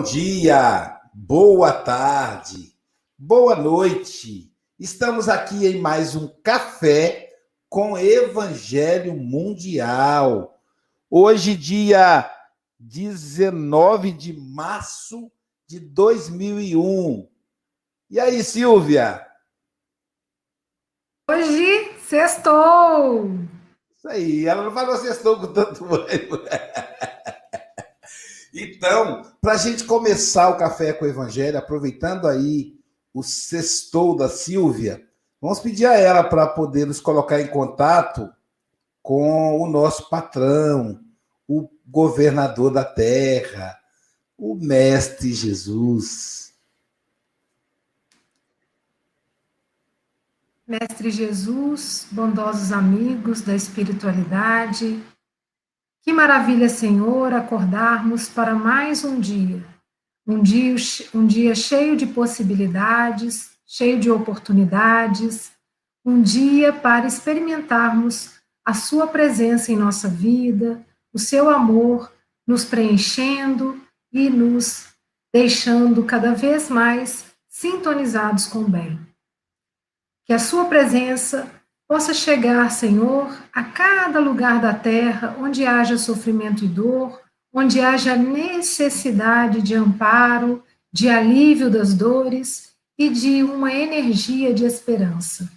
Bom dia, boa tarde, boa noite. Estamos aqui em mais um café com Evangelho Mundial. Hoje, dia 19 de março de 2001. E aí, Silvia? Hoje, sextou! Isso aí, ela não falou sextou com tanto ânimo. Então, para a gente começar o Café com o Evangelho, aproveitando aí o sextou da Silvia, vamos pedir a ela para poder nos colocar em contato com o nosso patrão, o governador da terra, o Mestre Jesus. Mestre Jesus, bondosos amigos da espiritualidade, que maravilha, Senhor, acordarmos para mais um dia. Um dia, um dia cheio de possibilidades, cheio de oportunidades, um dia para experimentarmos a Sua presença em nossa vida, o seu amor nos preenchendo e nos deixando cada vez mais sintonizados com o bem. Que a Sua presença possa chegar, Senhor, a cada lugar da terra onde haja sofrimento e dor, onde haja necessidade de amparo, de alívio das dores e de uma energia de esperança.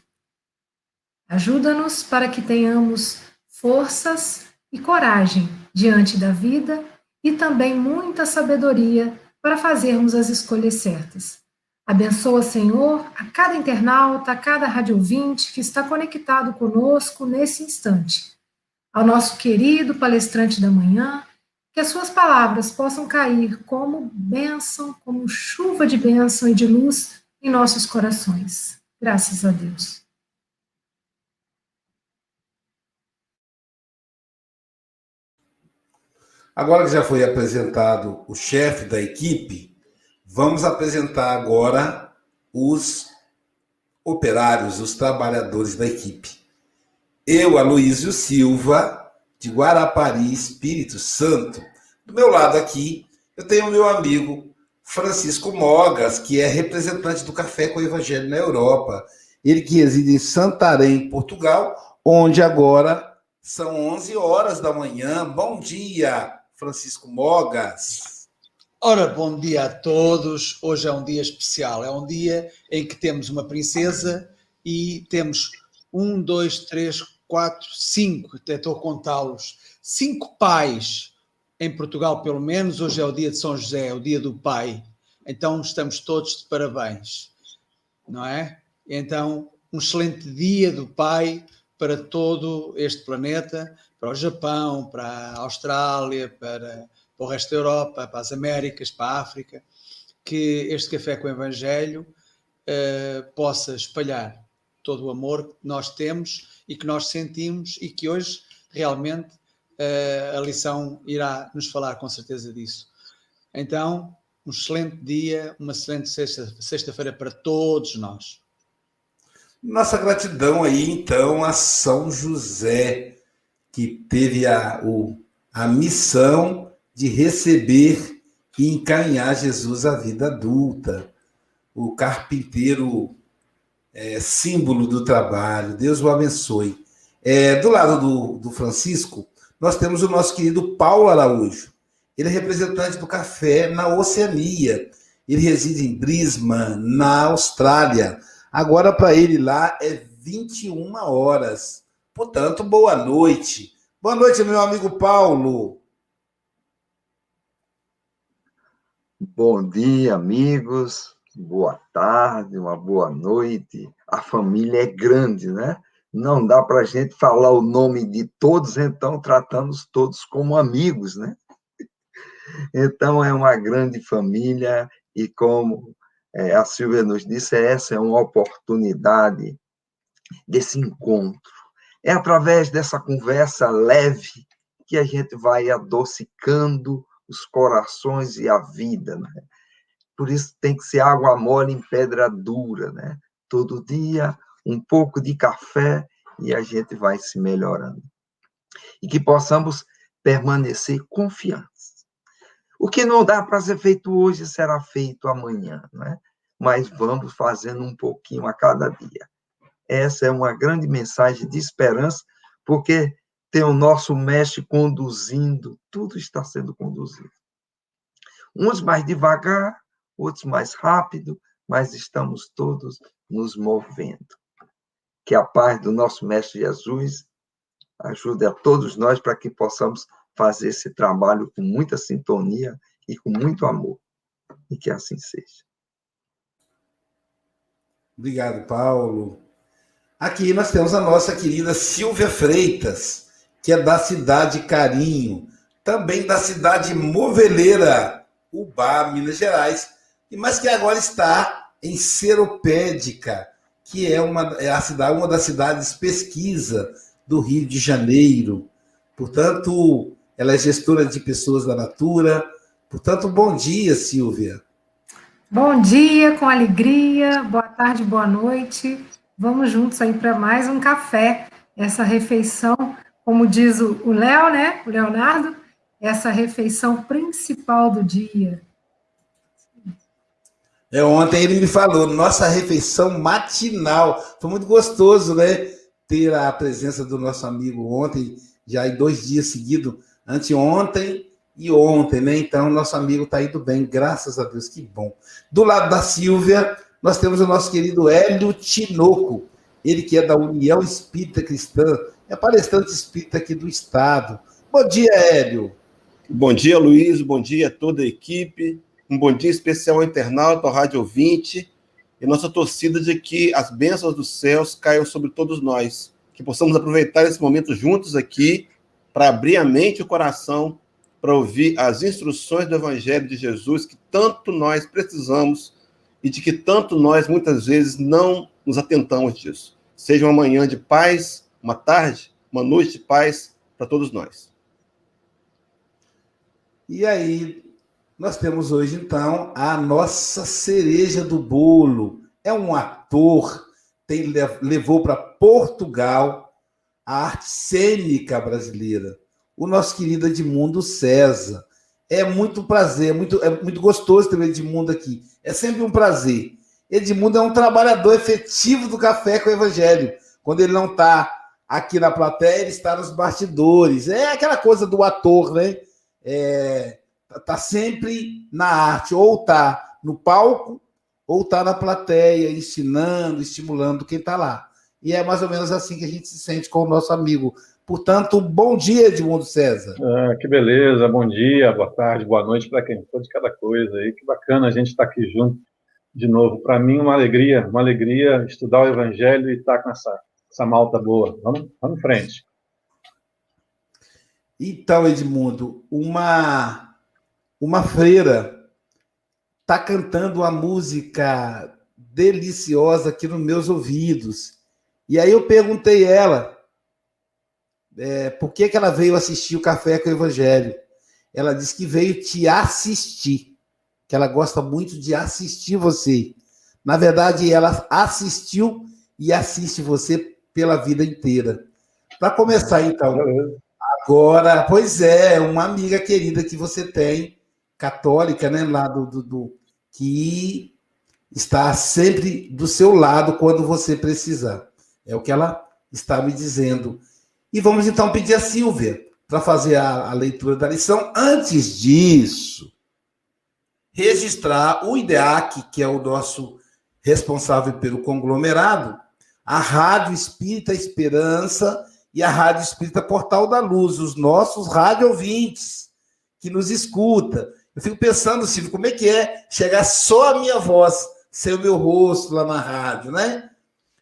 Ajuda-nos para que tenhamos forças e coragem diante da vida e também muita sabedoria para fazermos as escolhas certas. Abençoa, Senhor, a cada internauta, a cada rádio ouvinte que está conectado conosco nesse instante. Ao nosso querido palestrante da manhã, que as suas palavras possam cair como bênção, como chuva de bênção e de luz em nossos corações. Graças a Deus. Agora que já foi apresentado o chefe da equipe, Vamos apresentar agora os operários, os trabalhadores da equipe. Eu, Aloísio Silva, de Guarapari, Espírito Santo. Do meu lado aqui, eu tenho o meu amigo Francisco Mogas, que é representante do Café com o Evangelho na Europa. Ele que reside em Santarém, Portugal, onde agora são 11 horas da manhã. Bom dia, Francisco Mogas. Ora, bom dia a todos. Hoje é um dia especial. É um dia em que temos uma princesa e temos um, dois, três, quatro, cinco, até estou a contá-los, cinco pais em Portugal, pelo menos. Hoje é o dia de São José, é o dia do pai. Então estamos todos de parabéns, não é? Então, um excelente dia do pai para todo este planeta, para o Japão, para a Austrália, para para o resto da Europa, para as Américas, para a África, que este café com o Evangelho uh, possa espalhar todo o amor que nós temos e que nós sentimos e que hoje realmente uh, a lição irá nos falar com certeza disso. Então, um excelente dia, uma excelente sexta-feira sexta para todos nós. Nossa gratidão aí, então, a São José, que teve a, o, a missão de receber e encaminhar Jesus à vida adulta. O carpinteiro é, símbolo do trabalho. Deus o abençoe. É, do lado do, do Francisco, nós temos o nosso querido Paulo Araújo. Ele é representante do café na Oceania. Ele reside em Brisbane, na Austrália. Agora, para ele lá, é 21 horas. Portanto, boa noite. Boa noite, meu amigo Paulo. Bom dia, amigos. Boa tarde, uma boa noite. A família é grande, né? Não dá para a gente falar o nome de todos, então tratamos todos como amigos, né? Então é uma grande família e como é, a Silvia nos disse, essa é uma oportunidade desse encontro. É através dessa conversa leve que a gente vai adocicando os corações e a vida, né? Por isso tem que ser água mole em pedra dura, né? Todo dia um pouco de café e a gente vai se melhorando. E que possamos permanecer confiantes. O que não dá para ser feito hoje será feito amanhã, né? mas vamos fazendo um pouquinho a cada dia. Essa é uma grande mensagem de esperança, porque tem o nosso mestre conduzindo, tudo está sendo conduzido. Uns mais devagar, outros mais rápido, mas estamos todos nos movendo. Que a paz do nosso mestre Jesus ajude a todos nós para que possamos fazer esse trabalho com muita sintonia e com muito amor. E que assim seja. Obrigado, Paulo. Aqui nós temos a nossa querida Silvia Freitas, que é da cidade Carinho, também da cidade Moveleira, Ubá, Minas Gerais, mas que agora está em Seropédica, que é uma, é a cidade, uma das cidades pesquisa do Rio de Janeiro. Portanto, ela é gestora de pessoas da Natura. Portanto, bom dia, Silvia. Bom dia, com alegria, boa tarde, boa noite. Vamos juntos aí para mais um café, essa refeição, como diz o Léo, né, o Leonardo, essa refeição principal do dia. É, ontem ele me falou, nossa refeição matinal. Foi muito gostoso, né? Ter a presença do nosso amigo ontem, já em dois dias seguidos, anteontem e ontem, né? Então, nosso amigo está indo bem, graças a Deus, que bom. Do lado da Silvia, nós temos o nosso querido Hélio Tinoco, ele que é da União Espírita Cristã, é palestrante espírita aqui do Estado. Bom dia, Hélio. Bom dia, Luiz, bom dia a toda a equipe, um bom dia especial ao internauta, ao rádio ouvinte, e nossa torcida de que as bênçãos dos céus caiam sobre todos nós, que possamos aproveitar esse momento juntos aqui para abrir a mente e o coração para ouvir as instruções do Evangelho de Jesus que tanto nós precisamos e de que tanto nós muitas vezes não nos atentamos disso. Seja uma manhã de paz, uma tarde, uma noite de paz para todos nós. E aí, nós temos hoje então a nossa cereja do bolo. É um ator, tem, levou para Portugal a arte cênica brasileira o nosso querido Edmundo César. É muito prazer, é muito, é muito gostoso ter o Edmundo aqui. É sempre um prazer. Edmundo é um trabalhador efetivo do café com o Evangelho. Quando ele não está aqui na plateia, ele está nos bastidores. É aquela coisa do ator, né? É, tá sempre na arte, ou tá no palco, ou tá na plateia, ensinando, estimulando quem está lá. E é mais ou menos assim que a gente se sente com o nosso amigo Portanto, bom dia, Edmundo César. Ah, que beleza, bom dia, boa tarde, boa noite para quem for de cada coisa aí. Que bacana a gente estar tá aqui junto de novo. Para mim, uma alegria, uma alegria estudar o Evangelho e estar tá com essa, essa malta boa. Vamos, vamos em frente. Então, Edmundo, uma, uma freira está cantando uma música deliciosa aqui nos meus ouvidos. E aí eu perguntei ela é, por que, que ela veio assistir o Café com o Evangelho. Ela disse que veio te assistir, que ela gosta muito de assistir você. Na verdade, ela assistiu e assiste você pela vida inteira. Para começar, então, agora, pois é, uma amiga querida que você tem, católica, né, lá do, do, do que está sempre do seu lado quando você precisar. É o que ela está me dizendo. E vamos então pedir a Silvia para fazer a, a, leitura da lição. Antes disso, registrar o IDEAC, que é o nosso responsável pelo conglomerado, a Rádio Espírita Esperança e a Rádio Espírita Portal da Luz, os nossos rádio ouvintes que nos escuta. Eu fico pensando, Silvio, como é que é chegar só a minha voz, sem o meu rosto lá na rádio, né?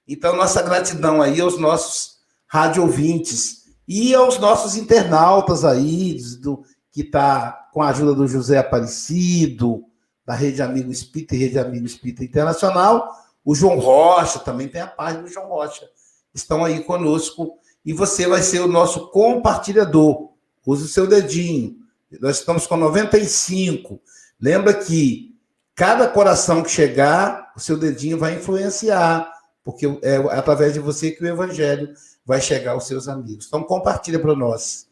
Então, nossa gratidão aí aos nossos rádio ouvintes e aos nossos internautas aí, do, que está com a ajuda do José Aparecido, da Rede Amigo Espírita e Rede Amigo Espírita Internacional, o João Rocha, também tem a página do João Rocha, estão aí conosco, e você vai ser o nosso compartilhador. Use o seu dedinho. Nós estamos com 95. Lembra que cada coração que chegar, o seu dedinho vai influenciar, porque é através de você que o evangelho vai chegar aos seus amigos. Então, compartilha para nós.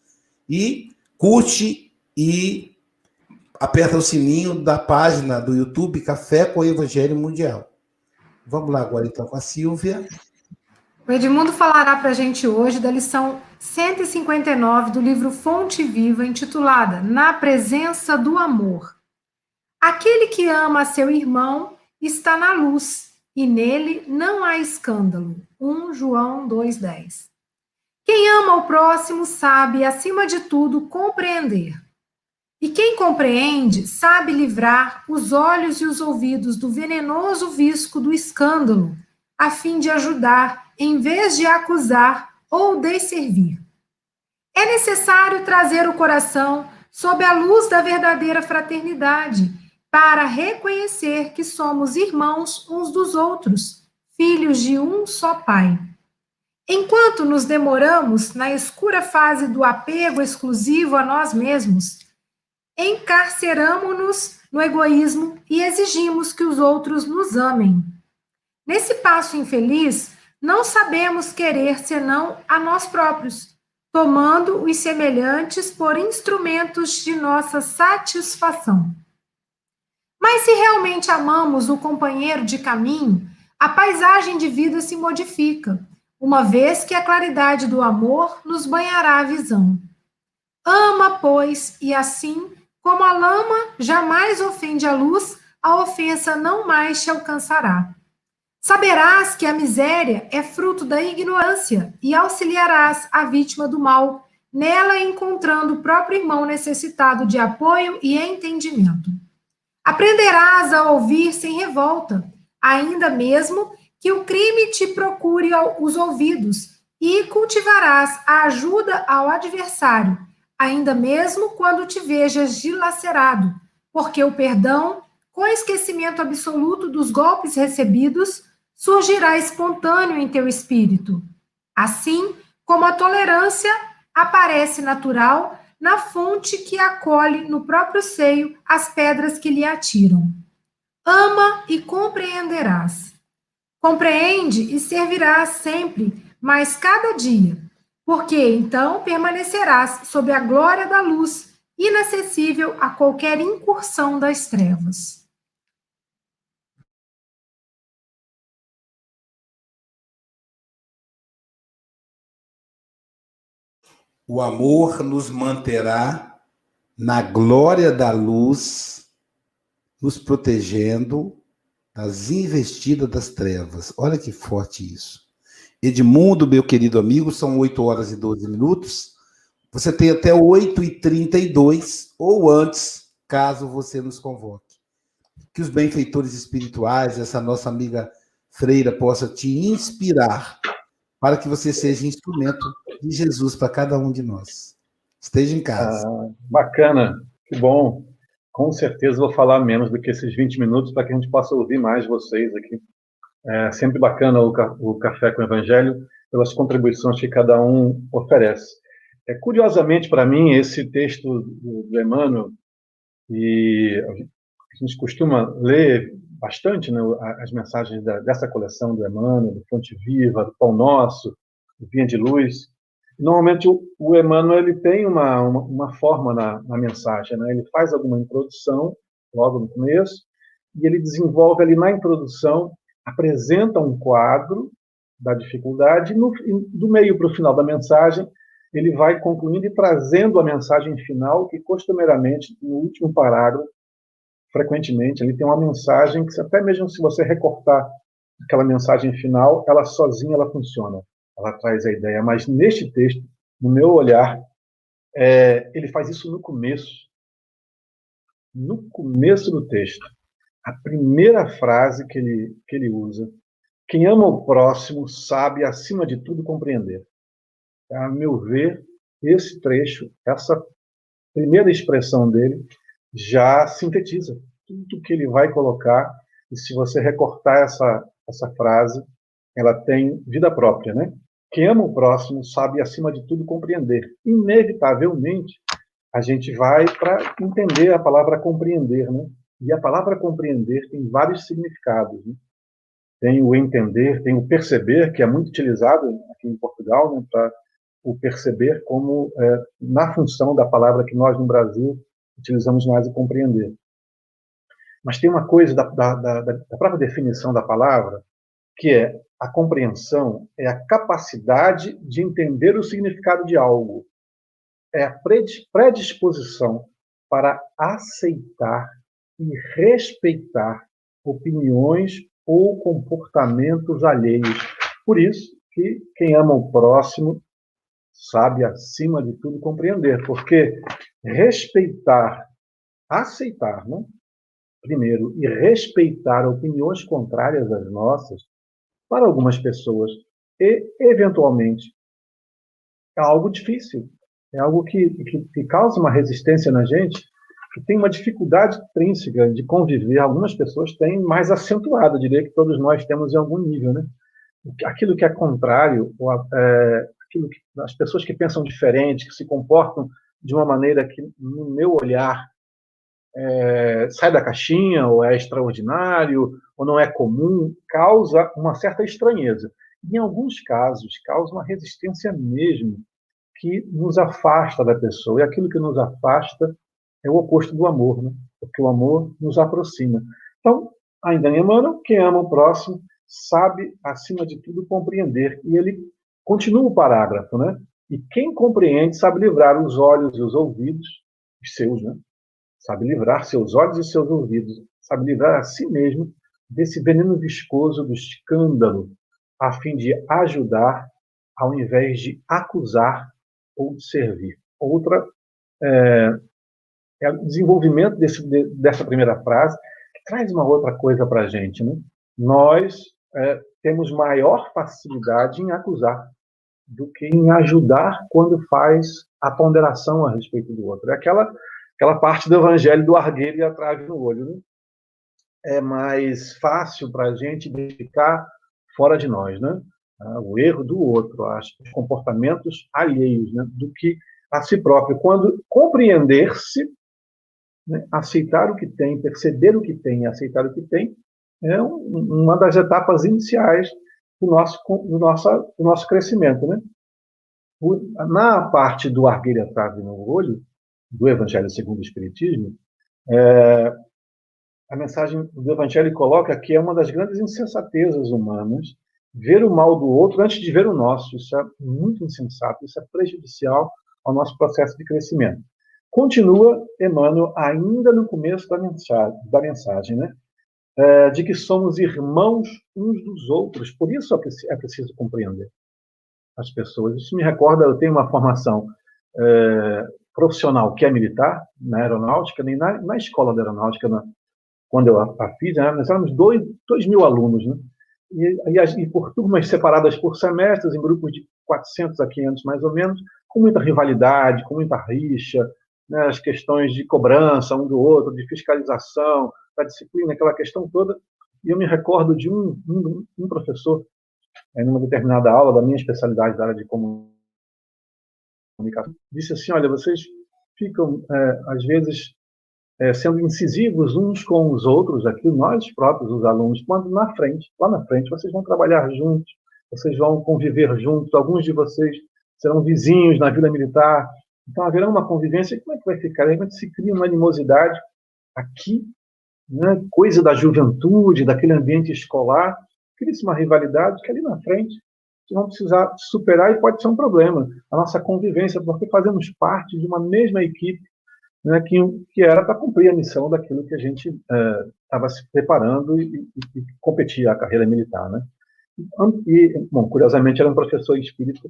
E curte e aperta o sininho da página do YouTube Café com o Evangelho Mundial. Vamos lá agora então com a Silvia. O Edmundo falará para a gente hoje da lição 159 do livro Fonte Viva, intitulada Na Presença do Amor. Aquele que ama seu irmão está na luz, e nele não há escândalo. 1 João 2,10. Quem ama o próximo sabe, acima de tudo, compreender. E quem compreende sabe livrar os olhos e os ouvidos do venenoso visco do escândalo, a fim de ajudar, em vez de acusar ou desservir. É necessário trazer o coração sob a luz da verdadeira fraternidade, para reconhecer que somos irmãos uns dos outros, filhos de um só Pai. Enquanto nos demoramos na escura fase do apego exclusivo a nós mesmos, encarceramos-nos no egoísmo e exigimos que os outros nos amem. Nesse passo infeliz, não sabemos querer senão a nós próprios, tomando os semelhantes por instrumentos de nossa satisfação. Mas se realmente amamos o companheiro de caminho, a paisagem de vida se modifica, uma vez que a claridade do amor nos banhará a visão. Ama, pois, e assim como a lama jamais ofende a luz, a ofensa não mais te alcançará. Saberás que a miséria é fruto da ignorância e auxiliarás a vítima do mal, nela encontrando o próprio irmão necessitado de apoio e entendimento. Aprenderás a ouvir sem revolta, ainda mesmo que o crime te procure os ouvidos, e cultivarás a ajuda ao adversário, ainda mesmo quando te vejas dilacerado, porque o perdão, com esquecimento absoluto dos golpes recebidos, surgirá espontâneo em teu espírito. Assim como a tolerância aparece natural na fonte que acolhe no próprio seio as pedras que lhe atiram. Ama e compreenderás. Compreende e servirás sempre, mas cada dia porque então permanecerás sob a glória da luz, inacessível a qualquer incursão das trevas. O amor nos manterá na glória da luz, nos protegendo das investidas das trevas. Olha que forte isso. Edmundo, meu querido amigo, são 8 horas e 12 minutos. Você tem até 8 e 32 ou antes, caso você nos convoque. Que os benfeitores espirituais, essa nossa amiga Freira, possa te inspirar para que você seja instrumento de Jesus para cada um de nós. Esteja em casa. Ah, bacana, que bom. Com certeza vou falar menos do que esses 20 minutos para que a gente possa ouvir mais vocês aqui. É sempre bacana o, o Café com o Evangelho pelas contribuições que cada um oferece. É, curiosamente, para mim, esse texto do, do Emmanuel, e a gente costuma ler bastante né, as mensagens da, dessa coleção do Emmanuel, do Fonte Viva, do Pão Nosso, do Vinha de Luz. Normalmente, o, o Emmanuel ele tem uma, uma, uma forma na, na mensagem. Né? Ele faz alguma introdução, logo no começo, e ele desenvolve ali na introdução apresenta um quadro da dificuldade, e no, do meio para o final da mensagem, ele vai concluindo e trazendo a mensagem final, que costumeiramente, no último parágrafo, frequentemente, ele tem uma mensagem que, até mesmo se você recortar aquela mensagem final, ela sozinha ela funciona, ela traz a ideia. Mas neste texto, no meu olhar, é, ele faz isso no começo. No começo do texto a primeira frase que ele, que ele usa. Quem ama o próximo sabe, acima de tudo, compreender. A meu ver, esse trecho, essa primeira expressão dele, já sintetiza tudo que ele vai colocar. E se você recortar essa, essa frase, ela tem vida própria, né? Quem ama o próximo sabe, acima de tudo, compreender. Inevitavelmente, a gente vai para entender a palavra compreender, né? E a palavra compreender tem vários significados. Né? Tem o entender, tem o perceber, que é muito utilizado aqui em Portugal, né, para o perceber como é, na função da palavra que nós no Brasil utilizamos mais o compreender. Mas tem uma coisa da, da, da, da própria definição da palavra, que é a compreensão é a capacidade de entender o significado de algo, é a predisposição para aceitar e respeitar opiniões ou comportamentos alheios. Por isso que quem ama o próximo sabe, acima de tudo, compreender, porque respeitar, aceitar, né? primeiro, e respeitar opiniões contrárias às nossas, para algumas pessoas, e, eventualmente, é algo difícil, é algo que, que, que causa uma resistência na gente, tem uma dificuldade intrínseca de conviver. Algumas pessoas têm mais acentuada, diria que todos nós temos em algum nível, né? Aquilo que é contrário, ou, é, aquilo que, as pessoas que pensam diferente, que se comportam de uma maneira que, no meu olhar, é, sai da caixinha, ou é extraordinário, ou não é comum, causa uma certa estranheza. Em alguns casos, causa uma resistência mesmo, que nos afasta da pessoa. E aquilo que nos afasta é o oposto do amor, né? porque o amor nos aproxima. Então, ainda em Emmanuel, quem ama o próximo sabe, acima de tudo, compreender. E ele continua o parágrafo, né? E quem compreende sabe livrar os olhos e os ouvidos, os seus, né? Sabe livrar seus olhos e seus ouvidos, sabe livrar a si mesmo desse veneno viscoso do escândalo, a fim de ajudar, ao invés de acusar ou de servir. Outra é, é o desenvolvimento desse, de, dessa primeira frase, que traz uma outra coisa para a gente. Né? Nós é, temos maior facilidade em acusar do que em ajudar quando faz a ponderação a respeito do outro. É aquela, aquela parte do evangelho do argueiro e a trave no olho. Né? É mais fácil para a gente identificar fora de nós, né? Ah, o erro do outro, os comportamentos alheios, né? do que a si próprio. Quando compreender-se né, aceitar o que tem, perceber o que tem e aceitar o que tem, é um, uma das etapas iniciais do nosso, do nosso, do nosso crescimento. Né? Na parte do argueira trave no olho, do Evangelho segundo o Espiritismo, é, a mensagem do Evangelho coloca que é uma das grandes insensatezas humanas ver o mal do outro antes de ver o nosso. Isso é muito insensato, isso é prejudicial ao nosso processo de crescimento. Continua Emmanuel ainda no começo da mensagem, da mensagem né? É, de que somos irmãos uns dos outros. Por isso é preciso compreender as pessoas. Isso me recorda, eu tenho uma formação é, profissional que é militar, na aeronáutica, nem na, na escola da aeronáutica, na, quando eu a, a fiz, né? nós éramos dois, dois mil alunos, né? E, e, e, por turmas separadas por semestres, em grupos de 400 a 500 mais ou menos, com muita rivalidade, com muita rixa, né, as questões de cobrança um do outro, de fiscalização, da disciplina, aquela questão toda. E eu me recordo de um, um, um professor, em uma determinada aula da minha especialidade da área de comunicação, disse assim: olha, vocês ficam, é, às vezes, é, sendo incisivos uns com os outros, aqui, nós próprios, os alunos, quando na frente, lá na frente, vocês vão trabalhar juntos, vocês vão conviver juntos, alguns de vocês serão vizinhos na Vila Militar, então haverá uma convivência, como é que vai ficar? Aí se cria uma animosidade aqui, né, coisa da juventude, daquele ambiente escolar, cria-se uma rivalidade que ali na frente vão precisar superar e pode ser um problema. A nossa convivência, porque fazemos parte de uma mesma equipe né, que, que era para cumprir a missão daquilo que a gente estava é, se preparando e, e, e competia a carreira militar. Né? E, bom, curiosamente, era um professor espírita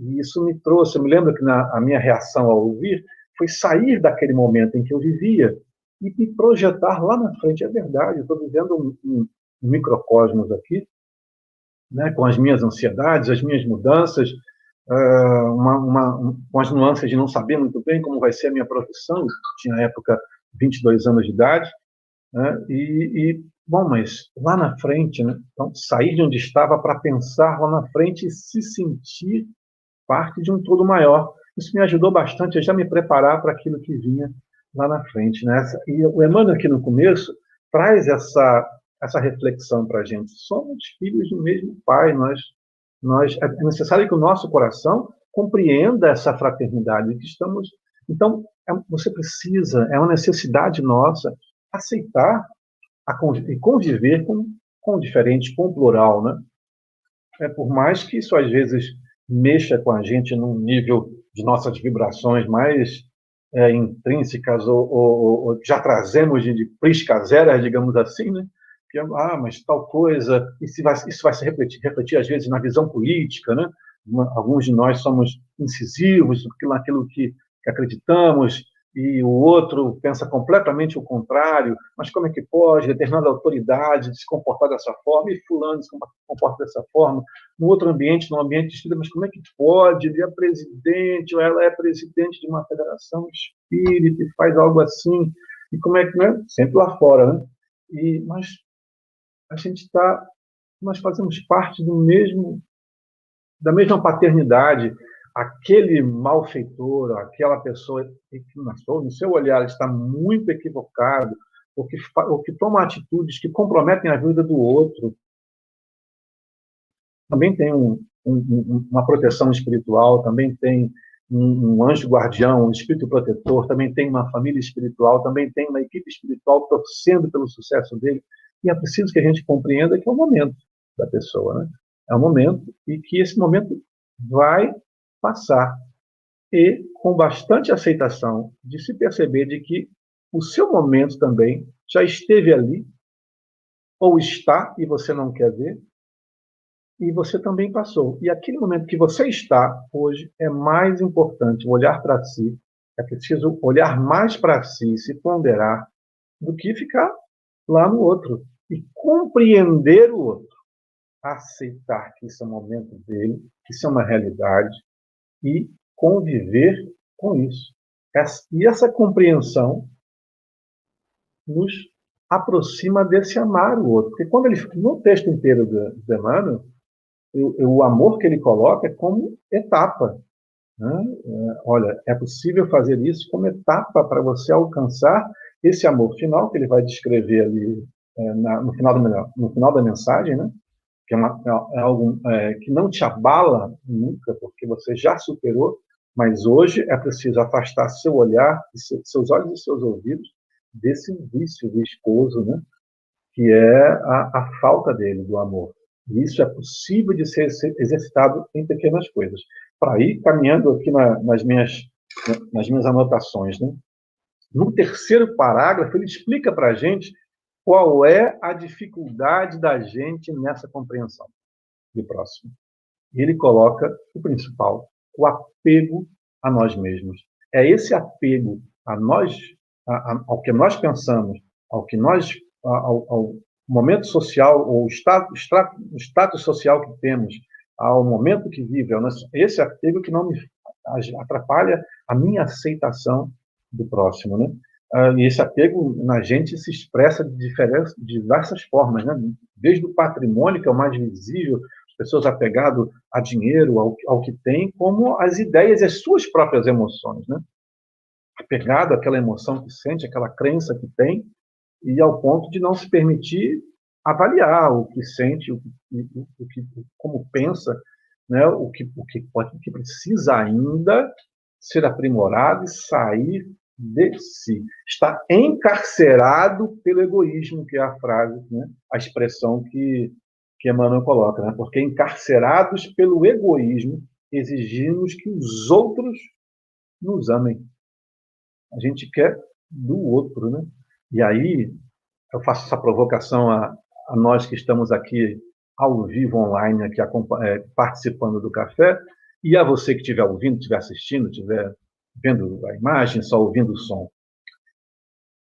e isso me trouxe, eu me lembro que na, a minha reação ao ouvir foi sair daquele momento em que eu vivia e me projetar lá na frente. É verdade, eu estou vivendo um, um, um microcosmos aqui, né, com as minhas ansiedades, as minhas mudanças, uh, uma, uma, um, com as nuances de não saber muito bem como vai ser a minha profissão. tinha, na época, 22 anos de idade. Né, e, e, bom, mas lá na frente, né, então, sair de onde estava para pensar lá na frente e se sentir parte de um todo maior. Isso me ajudou bastante a já me preparar para aquilo que vinha lá na frente. Né? E o Emmanuel, aqui no começo, traz essa, essa reflexão para a gente. Somos filhos do mesmo Pai. Nós, nós, é necessário que o nosso coração compreenda essa fraternidade que estamos. Então, é, você precisa, é uma necessidade nossa aceitar a e conviver com, com o diferente, com o plural, né? É, por mais que isso às vezes mexa com a gente num nível de nossas vibrações mais é, intrínsecas ou, ou, ou, já trazemos de, de prisca zero, digamos assim, né? Que, ah, mas tal coisa, isso vai, isso vai se refletir, refletir às vezes na visão política, né? Alguns de nós somos incisivos naquilo que acreditamos, e o outro pensa completamente o contrário, mas como é que pode determinada autoridade se comportar dessa forma e fulano se comporta dessa forma? No outro ambiente, no ambiente espírita, mas como é que pode? Ele é presidente ou ela é presidente de uma federação espírita e faz algo assim. E como é que, né? Sempre lá fora, né? E, mas a gente está, nós fazemos parte do mesmo, da mesma paternidade, aquele malfeitor, aquela pessoa que no seu olhar está muito equivocado, ou que, ou que toma atitudes que comprometem a vida do outro, também tem um, um, uma proteção espiritual, também tem um, um, anjo guardião, um espírito protetor, também tem uma família espiritual, também tem uma equipe espiritual torcendo pelo sucesso dele. E é preciso que a gente compreenda que é o momento da pessoa, né? É o momento e que esse momento vai passar. E com bastante aceitação de se perceber de que o seu momento também já esteve ali ou está e você não quer ver e você também passou. E aquele momento que você está hoje é mais importante olhar para si, é preciso olhar mais para si, se ponderar do que ficar lá no outro. E compreender o outro, aceitar que isso é um momento dele, que isso é uma realidade, e conviver com isso. E essa compreensão nos aproxima desse amar o outro. Porque quando ele, no texto inteiro do Emmanuel, o, o amor que ele coloca é como etapa. Né? É, olha, é possível fazer isso como etapa para você alcançar esse amor final que ele vai descrever ali é, na, no, final do, no final da mensagem, né? Que é, uma, é, é algo é, que não te abala nunca, porque você já superou, mas hoje é preciso afastar seu olhar, seus olhos e seus ouvidos desse vício do esposo, né? que é a, a falta dele, do amor. E isso é possível de ser exercitado em pequenas coisas. Para ir caminhando aqui na, nas, minhas, nas minhas anotações, né? no terceiro parágrafo, ele explica para a gente qual é a dificuldade da gente nessa compreensão do próximo. Ele coloca o principal, o apego a nós mesmos. É esse apego a nós, a, a, ao que nós pensamos, ao que nós, ao, ao momento social, ou status, status social que temos, ao momento que vive, esse apego que não me atrapalha a minha aceitação do próximo, né? Uh, e esse apego na gente se expressa de, diversas formas, né? desde o patrimônio, que é o mais visível, as pessoas apegadas a dinheiro, ao, ao que tem, como as ideias e as suas próprias emoções. Né? Apegado àquela emoção que sente, aquela crença que tem, e ao ponto de não se permitir avaliar o que sente, o que, o que como pensa, né? o, que, o, que pode, o que precisa ainda ser aprimorado e sair de si. Está encarcerado pelo egoísmo, que é a frase, né? a expressão que, que Emmanuel coloca. Né? Porque encarcerados pelo egoísmo, exigimos que os outros nos amem. A gente quer do outro. Né? E aí, eu faço essa provocação a, a nós que estamos aqui ao vivo online, aqui é, participando do café, e a você que estiver ouvindo, estiver assistindo, estiver vendo a imagem, só ouvindo o som.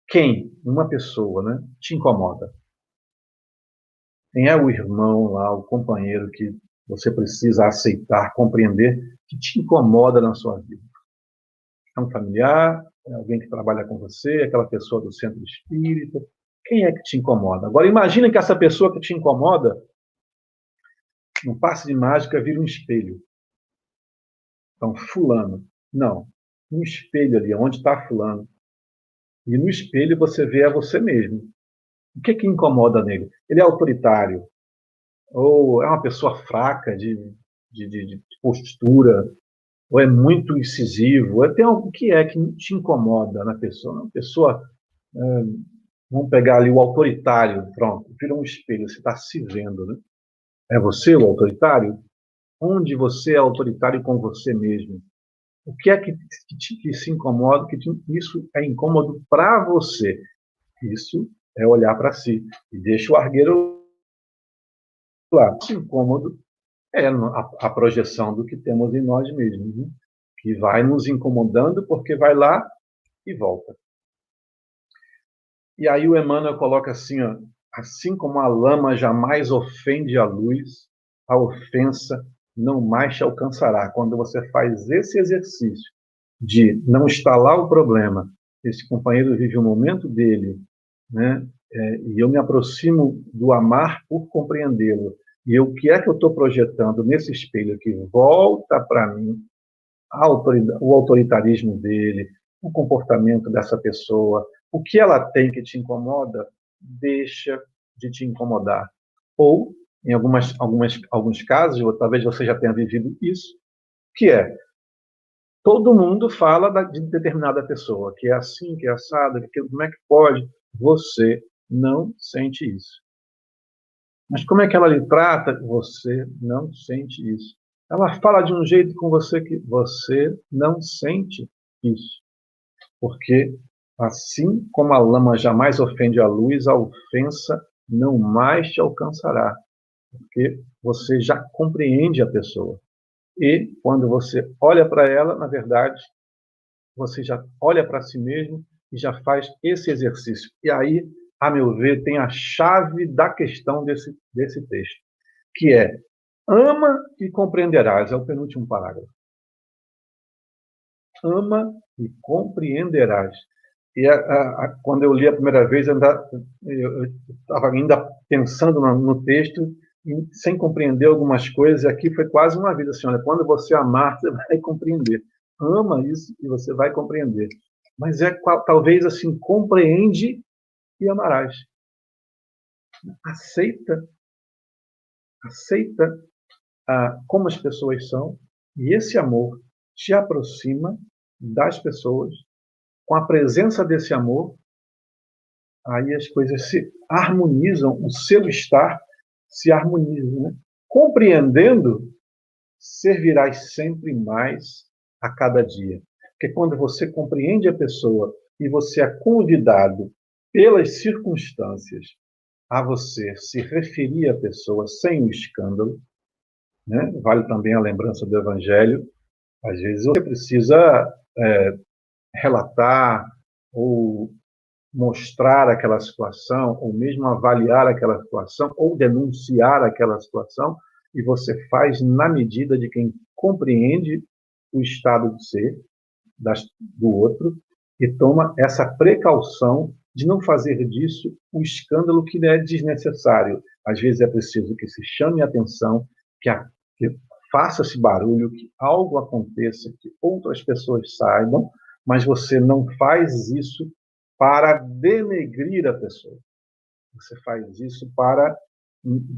Quem, uma pessoa, né, te incomoda? Quem é o irmão lá, o companheiro que você precisa aceitar, compreender, que te incomoda na sua vida? É um familiar? É alguém que trabalha com você? É aquela pessoa do centro espírita? Quem é que te incomoda? Agora, imagine que essa pessoa que te incomoda, num passe de mágica, vira um espelho. Então, fulano. Não um espelho ali, onde está fulano. E no espelho você vê a você mesmo. O que, que incomoda nele? Ele é autoritário, ou é uma pessoa fraca de, de, de, de postura, ou é muito incisivo, ou tem algo que é que te incomoda na pessoa. Uma pessoa, é, vamos pegar ali o autoritário, pronto, vira um espelho, você está se vendo, né? É você o autoritário? Onde você é autoritário com você mesmo? O que é que, que, que se incomoda, que te, isso é incômodo para você? Isso é olhar para si. E deixa o argueiro lá. O incômodo é a, a, projeção do que temos em nós mesmos, né? que vai nos incomodando porque vai lá e volta. E aí o Emmanuel coloca assim, ó, assim como a lama jamais ofende a luz, a ofensa não mais te alcançará. Quando você faz esse exercício de não instalar o problema, esse companheiro vive o momento dele, né? É, e eu me aproximo do amar por compreendê-lo. E o que é que eu estou projetando nesse espelho que volta para mim o autoritarismo dele, o comportamento dessa pessoa, o que ela tem que te incomoda, deixa de te incomodar. Ou, em algumas, algumas, alguns casos, ou talvez você já tenha vivido isso, que é todo mundo fala de determinada pessoa, que é assim, que é assado, que como é que pode? Você não sente isso. Mas como é que ela lhe trata? Você não sente isso. Ela fala de um jeito com você que você não sente isso. Porque assim como a lama jamais ofende a luz, a ofensa não mais te alcançará. Porque você já compreende a pessoa. E quando você olha para ela, na verdade, você já olha para si mesmo e já faz esse exercício. E aí, a meu ver, tem a chave da questão desse, desse texto, que é ama e compreenderás, é o penúltimo parágrafo. Ama e compreenderás. E a, a, a, quando eu li a primeira vez, eu estava ainda pensando no, no texto, sem compreender algumas coisas, e aqui foi quase uma vida assim, olha, quando você amar, você vai compreender. Ama isso e você vai compreender mas é talvez assim, compreende e amarás. Aceita, aceita ah, como as pessoas são, e esse amor te aproxima das pessoas. Com a presença desse amor, aí as coisas se harmonizam, o seu estar se harmoniza. Né? Compreendendo, servirás sempre mais a cada dia. Porque quando você compreende a pessoa e você é convidado pelas circunstâncias a você se referir à pessoa sem o escândalo, né? vale também a lembrança do Evangelho. Às vezes você precisa é, relatar ou mostrar aquela situação, ou mesmo avaliar aquela situação, ou denunciar aquela situação, e você faz na medida de quem compreende o estado de ser das, do outro e toma essa precaução de não fazer disso um escândalo que é desnecessário. Às vezes é preciso que se chame a atenção, que, que faça-se barulho, que algo aconteça, que outras pessoas saibam, mas você não faz isso para denegrir a pessoa. Você faz isso para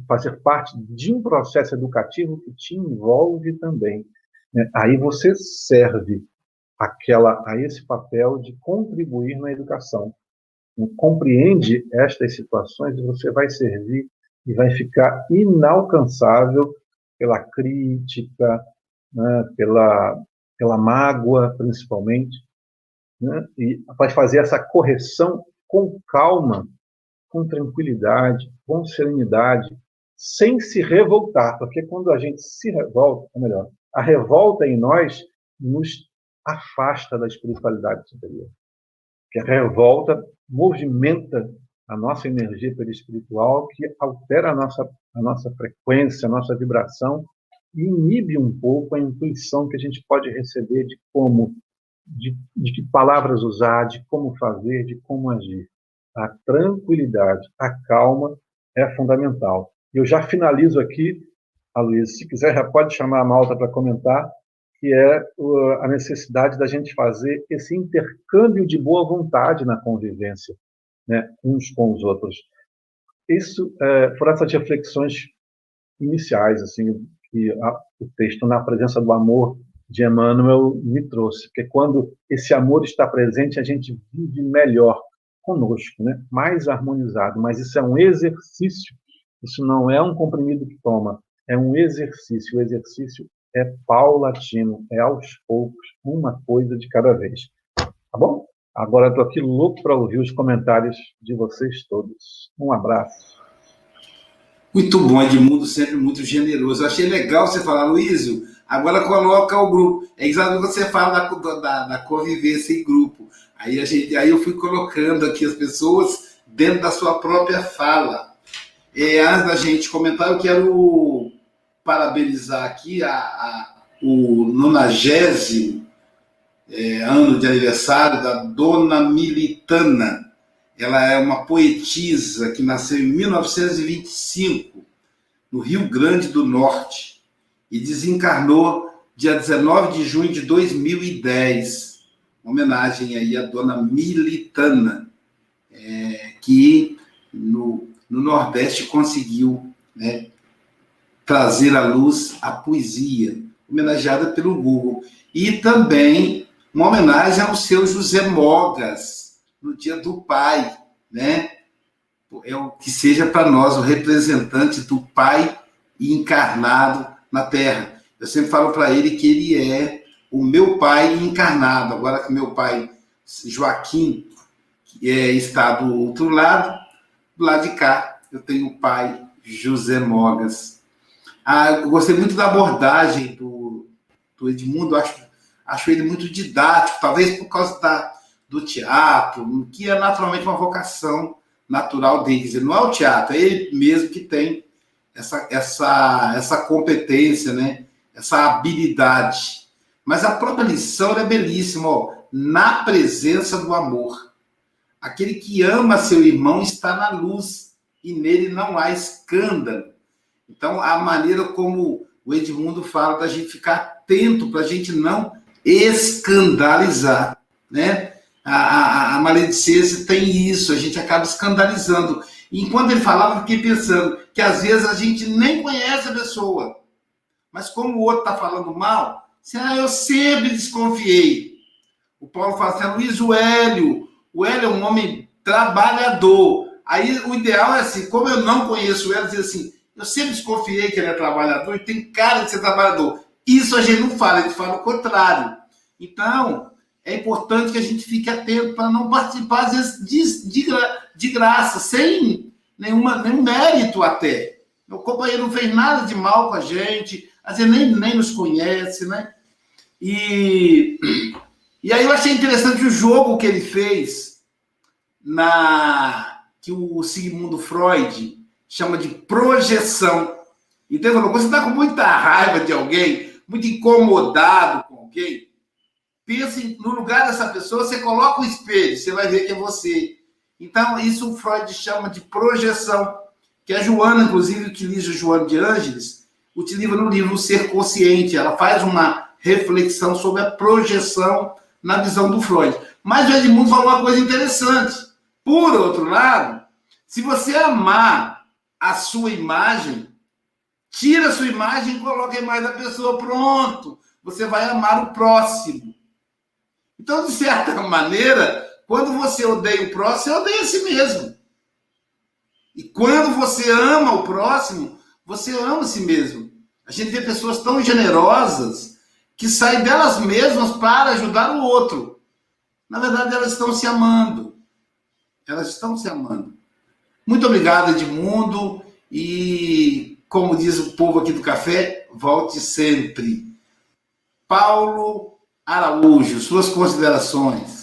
fazer parte de um processo educativo que te envolve também. Né? Aí você serve aquela a esse papel de contribuir na educação. compreende estas situações e você vai servir e vai ficar inalcançável pela crítica, né, pela, pela mágoa, principalmente, né, e vai fazer essa correção com calma, com tranquilidade, com serenidade, sem se revoltar, porque quando a gente se revolta, ou melhor, a revolta em nós nos afasta da espiritualidade superior. Que a revolta movimenta a nossa energia perispiritual, que altera a nossa, a nossa frequência, a nossa vibração, e inibe um pouco a intuição que a gente pode receber de como, de, de que palavras usar, de como fazer, de como agir. A tranquilidade, a calma é fundamental. Eu já finalizo aqui, a Luiz, se quiser já pode chamar a Malta para comentar, que é a necessidade da gente fazer esse intercâmbio de boa vontade na convivência, né, uns com os outros. Isso é, foram essas reflexões iniciais, assim, que a, o texto na presença do amor de Emmanuel me trouxe, porque quando esse amor está presente, a gente vive melhor conosco, né? mais harmonizado. Mas isso é um exercício, isso não é um comprimido que toma, é um exercício. O exercício é paulatino, é aos poucos, uma coisa de cada vez. Tá bom? Agora estou aqui louco para ouvir os comentários de vocês todos. Um abraço. Muito bom, Edmundo, sempre muito generoso. Achei legal você falar, Luísio, agora coloca o grupo. É exatamente você fala da, da, da convivência em grupo. Aí, a gente, aí eu fui colocando aqui as pessoas dentro da sua própria fala. É, antes da gente comentar, eu quero parabenizar aqui a, a o nonagésimo é, ano de aniversário da Dona Militana. Ela é uma poetisa que nasceu em 1925, no Rio Grande do Norte, e desencarnou dia 19 de junho de 2010. Uma homenagem aí à Dona Militana, é, que no, no Nordeste conseguiu né, trazer à luz a poesia, homenageada pelo Google. E também uma homenagem ao seu José Mogas, no Dia do Pai, né? É o que seja para nós o representante do Pai encarnado na Terra. Eu sempre falo para ele que ele é o meu pai encarnado. Agora que meu pai Joaquim é, está do outro lado, do lado de cá eu tenho o pai José Mogas. Ah, eu gostei muito da abordagem do, do Edmundo, acho acho ele muito didático, talvez por causa da, do teatro, que é naturalmente uma vocação natural dele. não é o teatro, é ele mesmo que tem essa, essa, essa competência, né? essa habilidade. Mas a própria lição é belíssima, ó, na presença do amor. Aquele que ama seu irmão está na luz e nele não há escândalo. Então, a maneira como o Edmundo fala da gente ficar atento para a gente não escandalizar, né? A, a, a, maledicência tem isso, a gente acaba escandalizando. Enquanto ele falava, fiquei pensando que às vezes a gente nem conhece a pessoa. Mas como o outro está falando mal, assim, ah, eu sempre desconfiei. O Paulo fala assim, Luiz, o Hélio, o Hélio é um homem trabalhador. Aí o ideal é assim, como eu não conheço o Hélio, dizer assim, eu sempre desconfiei que ele é trabalhador e tem cara de ser trabalhador. Isso a gente não fala, a gente fala o contrário. Então, é importante que a gente fique atento para não participar, às vezes, de, de, de graça, sem nenhuma, nenhum mérito até. O companheiro não fez nada de mal com a gente, às vezes nem, nem nos conhece, né? E, e aí eu achei interessante o jogo que ele fez na que o Sigmund Freud chama de projeção. Então falou, você está com muita raiva de alguém, muito incomodado com alguém, pense no lugar dessa pessoa, você coloca o espelho, você vai ver que é você. Então, isso o Freud chama de projeção, que a Joana, inclusive, utiliza Joana de Ângeles, utiliza no livro Ser Consciente. Ela faz uma reflexão sobre a projeção na visão do Freud. Mas o Edmundo falou uma coisa interessante. Por outro lado, se você amar a sua imagem, Tira a sua imagem e coloca a imagem da pessoa. Pronto. Você vai amar o próximo. Então, de certa maneira, quando você odeia o próximo, você odeia a si mesmo. E quando você ama o próximo, você ama a si mesmo. A gente vê pessoas tão generosas que saem delas mesmas para ajudar o outro. Na verdade, elas estão se amando. Elas estão se amando. Muito obrigado, Edmundo. E como diz o povo aqui do café, volte sempre. Paulo Araújo, suas considerações.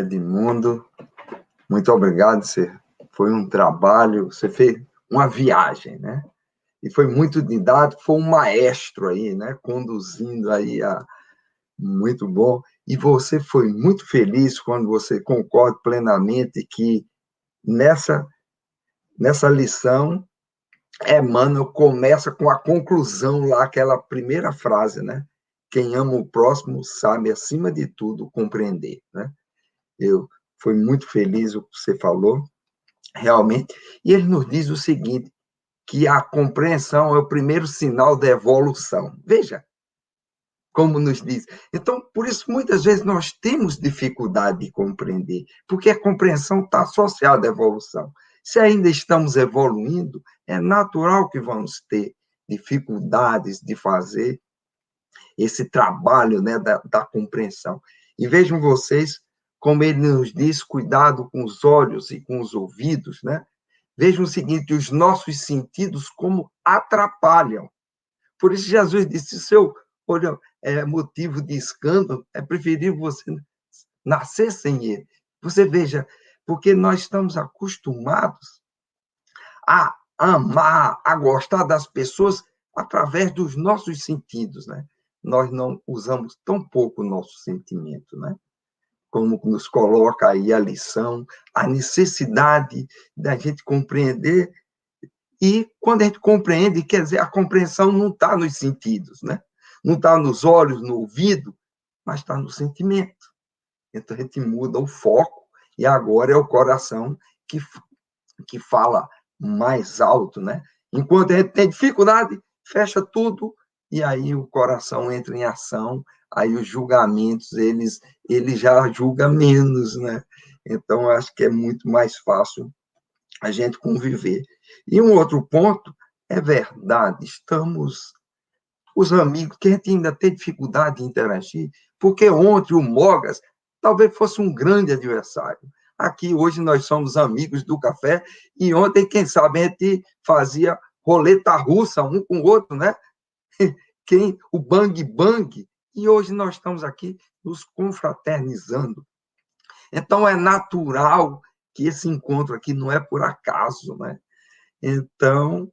Edmundo, muito obrigado. Você foi um trabalho, você fez uma viagem, né? E foi muito didático, foi um maestro aí, né? Conduzindo aí a muito bom. E você foi muito feliz quando você concorda plenamente que nessa nessa lição, Emmanuel começa com a conclusão lá, aquela primeira frase, né? Quem ama o próximo sabe, acima de tudo, compreender, né? Eu fui muito feliz o que você falou, realmente. E ele nos diz o seguinte, que a compreensão é o primeiro sinal da evolução. Veja como nos diz. Então, por isso, muitas vezes nós temos dificuldade de compreender, porque a compreensão está associada à evolução. Se ainda estamos evoluindo, é natural que vamos ter dificuldades de fazer esse trabalho né, da, da compreensão. E vejam vocês como ele nos diz, cuidado com os olhos e com os ouvidos, né? Vejam o seguinte, os nossos sentidos como atrapalham. Por isso Jesus disse, seu olho é motivo de escândalo, é preferível você nascer sem ele. Você veja, porque nós estamos acostumados a amar, a gostar das pessoas através dos nossos sentidos, né? Nós não usamos tão pouco o nosso sentimento, né? Como nos coloca aí a lição, a necessidade da gente compreender. E quando a gente compreende, quer dizer, a compreensão não está nos sentidos, né? Não está nos olhos, no ouvido, mas está no sentimento. Então a gente muda o foco e agora é o coração que, que fala mais alto, né? Enquanto a gente tem dificuldade, fecha tudo e aí o coração entra em ação, aí os julgamentos, eles, ele já julga menos, né? Então, acho que é muito mais fácil a gente conviver. E um outro ponto, é verdade, estamos, os amigos, que a gente ainda tem dificuldade de interagir, porque ontem o Mogas talvez fosse um grande adversário. Aqui, hoje, nós somos amigos do café, e ontem, quem sabe, a gente fazia roleta russa um com o outro, né? quem o bang bang, e hoje nós estamos aqui nos confraternizando. Então é natural que esse encontro aqui não é por acaso, né? Então,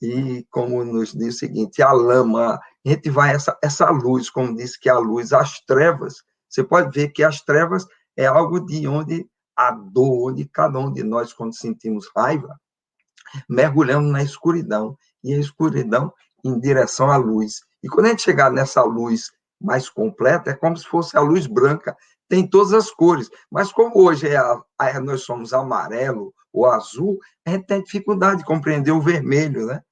e como nos diz o seguinte, a lama, a gente vai essa essa luz, como disse que a luz, as trevas, você pode ver que as trevas é algo de onde a dor, onde cada um de nós quando sentimos raiva, mergulhamos na escuridão, e a escuridão em direção à luz. E quando a gente chegar nessa luz mais completa, é como se fosse a luz branca. Tem todas as cores. Mas como hoje é a, a, nós somos amarelo ou azul, a gente tem dificuldade de compreender o vermelho, né?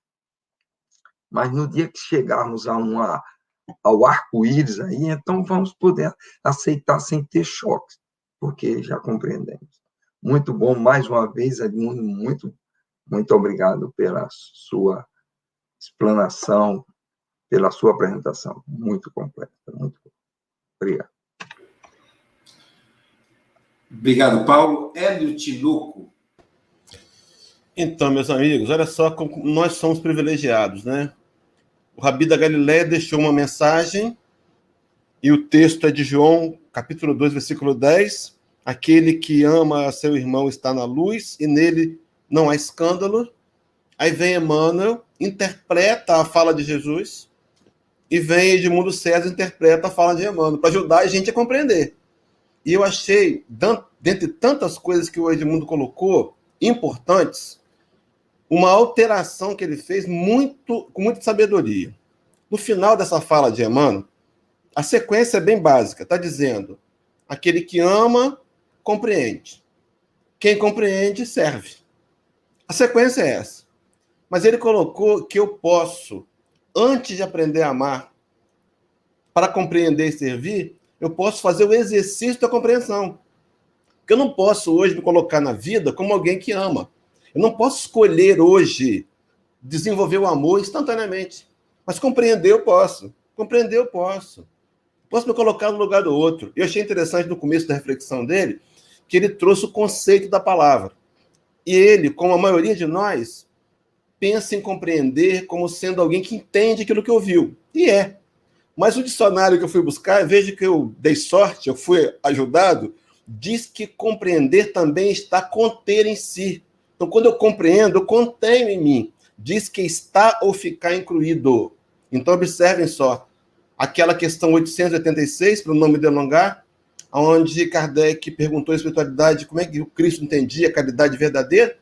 Mas no dia que chegarmos a uma, ao arco-íris aí, então vamos poder aceitar sem ter choques, porque já compreendemos. Muito bom, mais uma vez, Edmundo, muito, muito obrigado pela sua explanação, pela sua apresentação. Muito completa, muito Obrigado. Obrigado, Paulo. Hélio Tinoco. Então, meus amigos, olha só como nós somos privilegiados, né? O Rabi da Galiléia deixou uma mensagem e o texto é de João, capítulo 2, versículo 10. Aquele que ama seu irmão está na luz e nele não há escândalo. Aí vem Emmanuel, interpreta a fala de Jesus, e vem Edmundo César interpreta a fala de Emmanuel, para ajudar a gente a compreender. E eu achei, dentre tantas coisas que o Edmundo colocou, importantes, uma alteração que ele fez muito com muita sabedoria. No final dessa fala de Emmanuel, a sequência é bem básica, está dizendo: aquele que ama, compreende. Quem compreende, serve. A sequência é essa. Mas ele colocou que eu posso, antes de aprender a amar, para compreender e servir, eu posso fazer o exercício da compreensão. Porque eu não posso hoje me colocar na vida como alguém que ama. Eu não posso escolher hoje desenvolver o amor instantaneamente. Mas compreender eu posso. Compreender eu posso. Posso me colocar no lugar do outro. Eu achei interessante no começo da reflexão dele que ele trouxe o conceito da palavra. E ele, como a maioria de nós, pensa em compreender como sendo alguém que entende aquilo que ouviu. E é. Mas o dicionário que eu fui buscar, veja que eu dei sorte, eu fui ajudado, diz que compreender também está conter em si. Então, quando eu compreendo, eu contenho em mim. Diz que está ou ficar incluído. Então, observem só. Aquela questão 886, para o nome delongar, onde Kardec perguntou à espiritualidade como é que o Cristo entendia a caridade verdadeira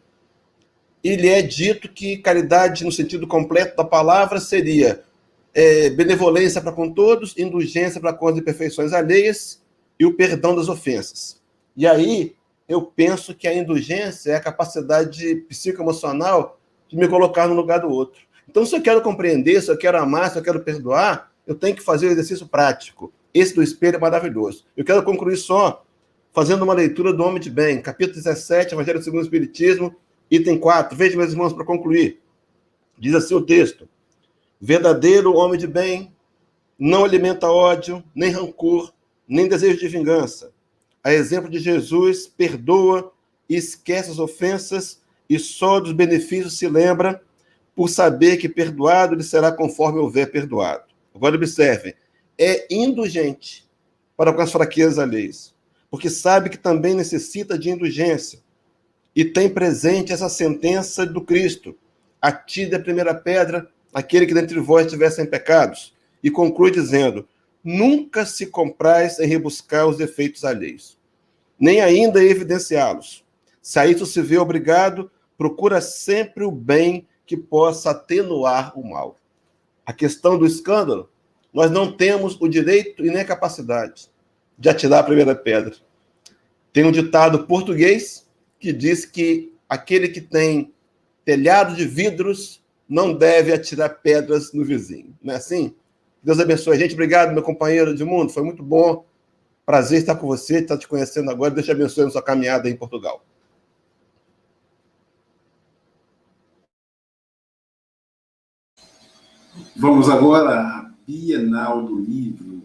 ele é dito que caridade, no sentido completo da palavra, seria é, benevolência para com todos, indulgência para com as imperfeições alheias e o perdão das ofensas. E aí, eu penso que a indulgência é a capacidade psicoemocional de me colocar no lugar do outro. Então, se eu quero compreender, se eu quero amar, se eu quero perdoar, eu tenho que fazer o exercício prático. Esse do espelho é maravilhoso. Eu quero concluir só fazendo uma leitura do Homem de Bem, capítulo 17, Evangelho segundo o Espiritismo, item 4. Veja, meus irmãos, para concluir. Diz assim o texto: Verdadeiro homem de bem não alimenta ódio, nem rancor, nem desejo de vingança. A exemplo de Jesus, perdoa esquece as ofensas e só dos benefícios se lembra por saber que perdoado lhe será conforme houver perdoado. Agora observem, é indulgente para com as fraquezas alheias, porque sabe que também necessita de indulgência e tem presente essa sentença do Cristo: atire a primeira pedra aquele que dentre vós tivessem pecados. E conclui dizendo: nunca se comprais em rebuscar os defeitos alheios, nem ainda evidenciá-los. Se a isso se vê obrigado, procura sempre o bem que possa atenuar o mal. A questão do escândalo, nós não temos o direito e nem a capacidade de atirar a primeira pedra. Tem um ditado português que diz que aquele que tem telhado de vidros não deve atirar pedras no vizinho. Não é assim? Deus abençoe a gente. Obrigado, meu companheiro de mundo. Foi muito bom. Prazer estar com você, estar te conhecendo agora. Deus te abençoe na sua caminhada em Portugal. Vamos agora à Bienal do Livro.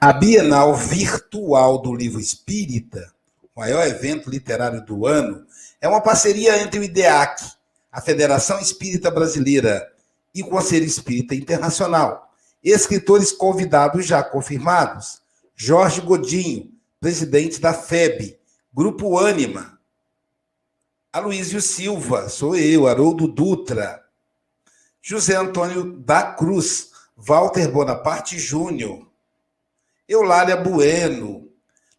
A Bienal Virtual do Livro Espírita, o maior evento literário do ano, é uma parceria entre o IDEAC, a Federação Espírita Brasileira, e o Conselho Espírita Internacional. Escritores convidados já confirmados: Jorge Godinho, presidente da FEB, Grupo Ânima. Aloísio Silva, sou eu, Haroldo Dutra. José Antônio da Cruz, Walter Bonaparte Júnior. Eulália Bueno,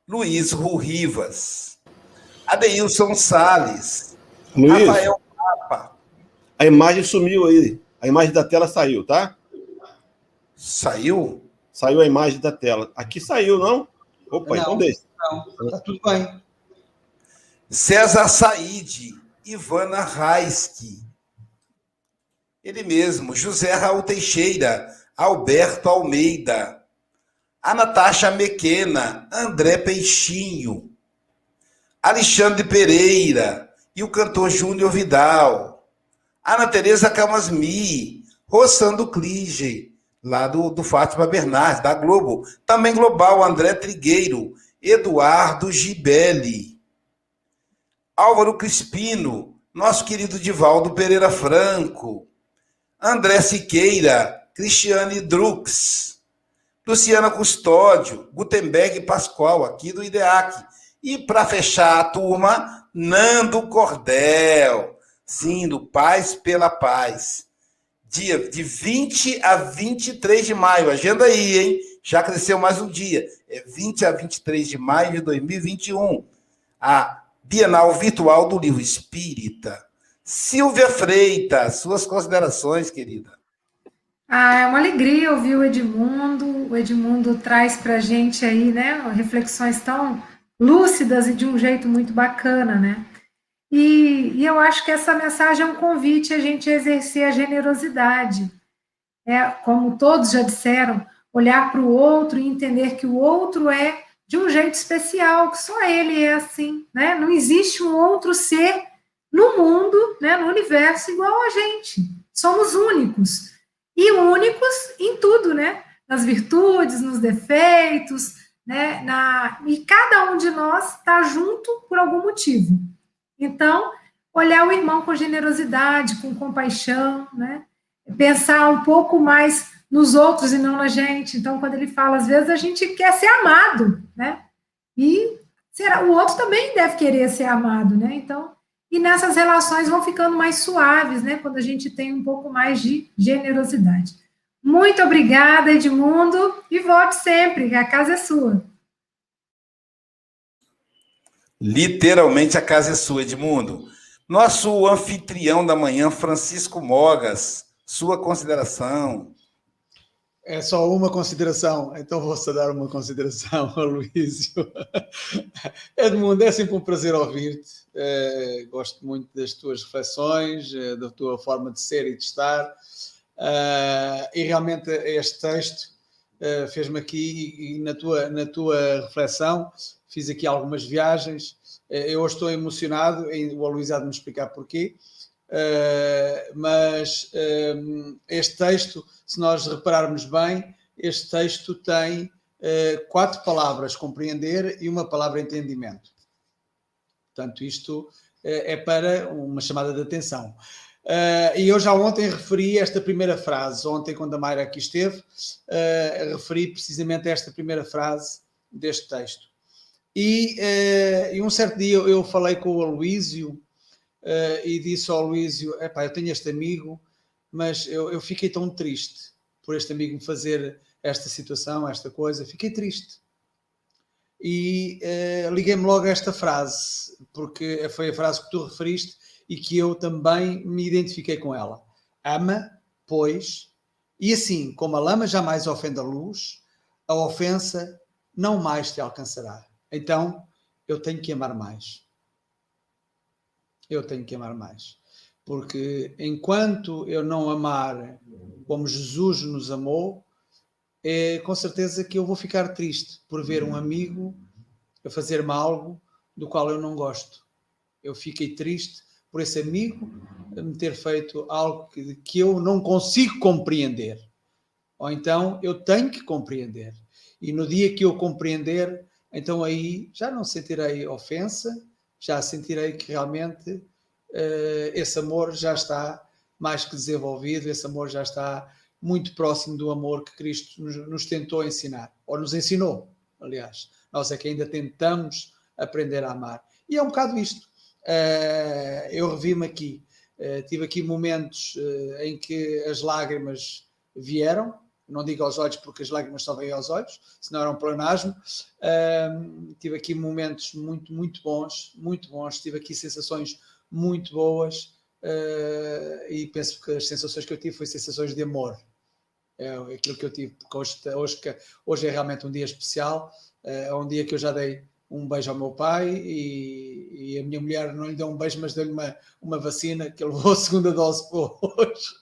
Luiz Rivas, Adeilson Sales, Luiz, Rafael Papa. A imagem sumiu aí. A imagem da tela saiu, tá? Saiu? Saiu a imagem da tela. Aqui saiu, não? Opa, não, então deixa. Não, tá tudo bem. César Said, Ivana Raiski. Ele mesmo, José Raul Teixeira, Alberto Almeida, a Natasha Mequena, André Peixinho, Alexandre Pereira e o cantor Júnior Vidal, Ana Tereza Camasmi, Rossando Clige, lá do, do Fátima Bernardes, da Globo, também Global, André Trigueiro, Eduardo Gibelli, Álvaro Crispino, nosso querido Divaldo Pereira Franco, André Siqueira, Cristiane Drux, Luciana Custódio, Gutenberg Pascoal, aqui do IDEAC. E para fechar a turma, Nando Cordel, sim, do Paz pela Paz. Dia de 20 a 23 de maio. Agenda aí, hein? Já cresceu mais um dia. É 20 a 23 de maio de 2021. A Bienal Virtual do Livro Espírita. Silvia Freitas, suas considerações, querida. Ah, é uma alegria ouvir o Edmundo. O Edmundo traz para a gente aí, né, reflexões tão lúcidas e de um jeito muito bacana, né? E, e eu acho que essa mensagem é um convite a gente exercer a generosidade. É, como todos já disseram, olhar para o outro e entender que o outro é de um jeito especial, que só ele é assim, né? Não existe um outro ser no mundo, né, no universo igual a gente. Somos únicos e únicos em tudo, né? Nas virtudes, nos defeitos, né? Na, e cada um de nós está junto por algum motivo. Então, olhar o irmão com generosidade, com compaixão, né? Pensar um pouco mais nos outros e não na gente. Então, quando ele fala, às vezes a gente quer ser amado, né? E será, o outro também deve querer ser amado, né? Então, e nessas relações vão ficando mais suaves, né? Quando a gente tem um pouco mais de generosidade. Muito obrigada, Edmundo, e volte sempre, a casa é sua. Literalmente a casa é sua, Edmundo. Nosso anfitrião da manhã, Francisco Mogas, sua consideração. É só uma consideração, então vou só dar uma consideração ao Luísio. Edmundo, é sempre um prazer ouvir-te. É, gosto muito das tuas reflexões, é, da tua forma de ser e de estar. É, e realmente este texto fez-me aqui, e na tua, na tua reflexão, fiz aqui algumas viagens. Eu estou emocionado, o Luís há de me explicar porquê, mas este texto se nós repararmos bem, este texto tem uh, quatro palavras: compreender e uma palavra entendimento. Portanto, isto uh, é para uma chamada de atenção. Uh, e eu já ontem referi esta primeira frase, ontem, quando a Mayra aqui esteve, referi precisamente esta primeira frase deste texto. E, e um certo dia eu, eu falei com o Aloísio e disse ao Aloísio: eu tenho este amigo mas eu, eu fiquei tão triste por este amigo me fazer esta situação, esta coisa, fiquei triste. E uh, liguei-me logo a esta frase, porque foi a frase que tu referiste e que eu também me identifiquei com ela. Ama, pois, e assim como a lama jamais ofende a luz, a ofensa não mais te alcançará. Então, eu tenho que amar mais. Eu tenho que amar mais porque enquanto eu não amar como Jesus nos amou, é com certeza que eu vou ficar triste por ver um amigo a fazer-me algo do qual eu não gosto. Eu fiquei triste por esse amigo me ter feito algo que, que eu não consigo compreender. Ou então eu tenho que compreender. E no dia que eu compreender, então aí já não sentirei ofensa, já sentirei que realmente uh, esse amor já está mais que desenvolvido, esse amor já está muito próximo do amor que Cristo nos, nos tentou ensinar, ou nos ensinou, aliás. Nós é que ainda tentamos aprender a amar. E é um bocado isto. Uh, eu revi-me aqui, uh, tive aqui momentos uh, em que as lágrimas vieram, não digo aos olhos porque as lágrimas só vêm aos olhos, senão era um planasmo. tive aqui momentos muito, muito bons, muito bons, tive aqui sensações muito boas e penso que as sensações que eu tive foram sensações de amor. É aquilo que eu tive, porque hoje, hoje, hoje é realmente um dia especial, uh, é um dia que eu já dei um beijo ao meu pai e, e a minha mulher não lhe deu um beijo, mas deu-lhe uma, uma vacina que ele levou a segunda dose hoje.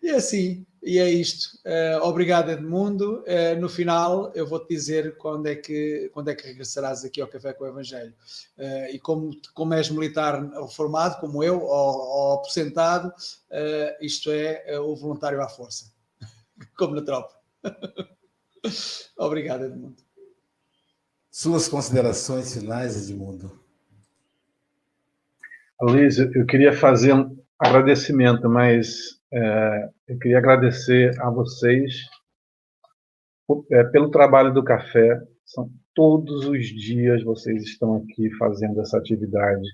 e é assim, e é isto. Uh, obrigado, Edmundo. Uh, no final, eu vou-te dizer quando é, que, quando é que regressarás aqui ao Café com o Evangelho. Uh, e como, como és militar reformado, como eu, ou, ou aposentado, isto é o voluntário à força, como na tropa. obrigado, Edmundo. Suas considerações finais, Edmundo. Luiz, eu queria fazer um agradecimento, mas é, eu queria agradecer a vocês é, pelo trabalho do café. São todos os dias vocês estão aqui fazendo essa atividade.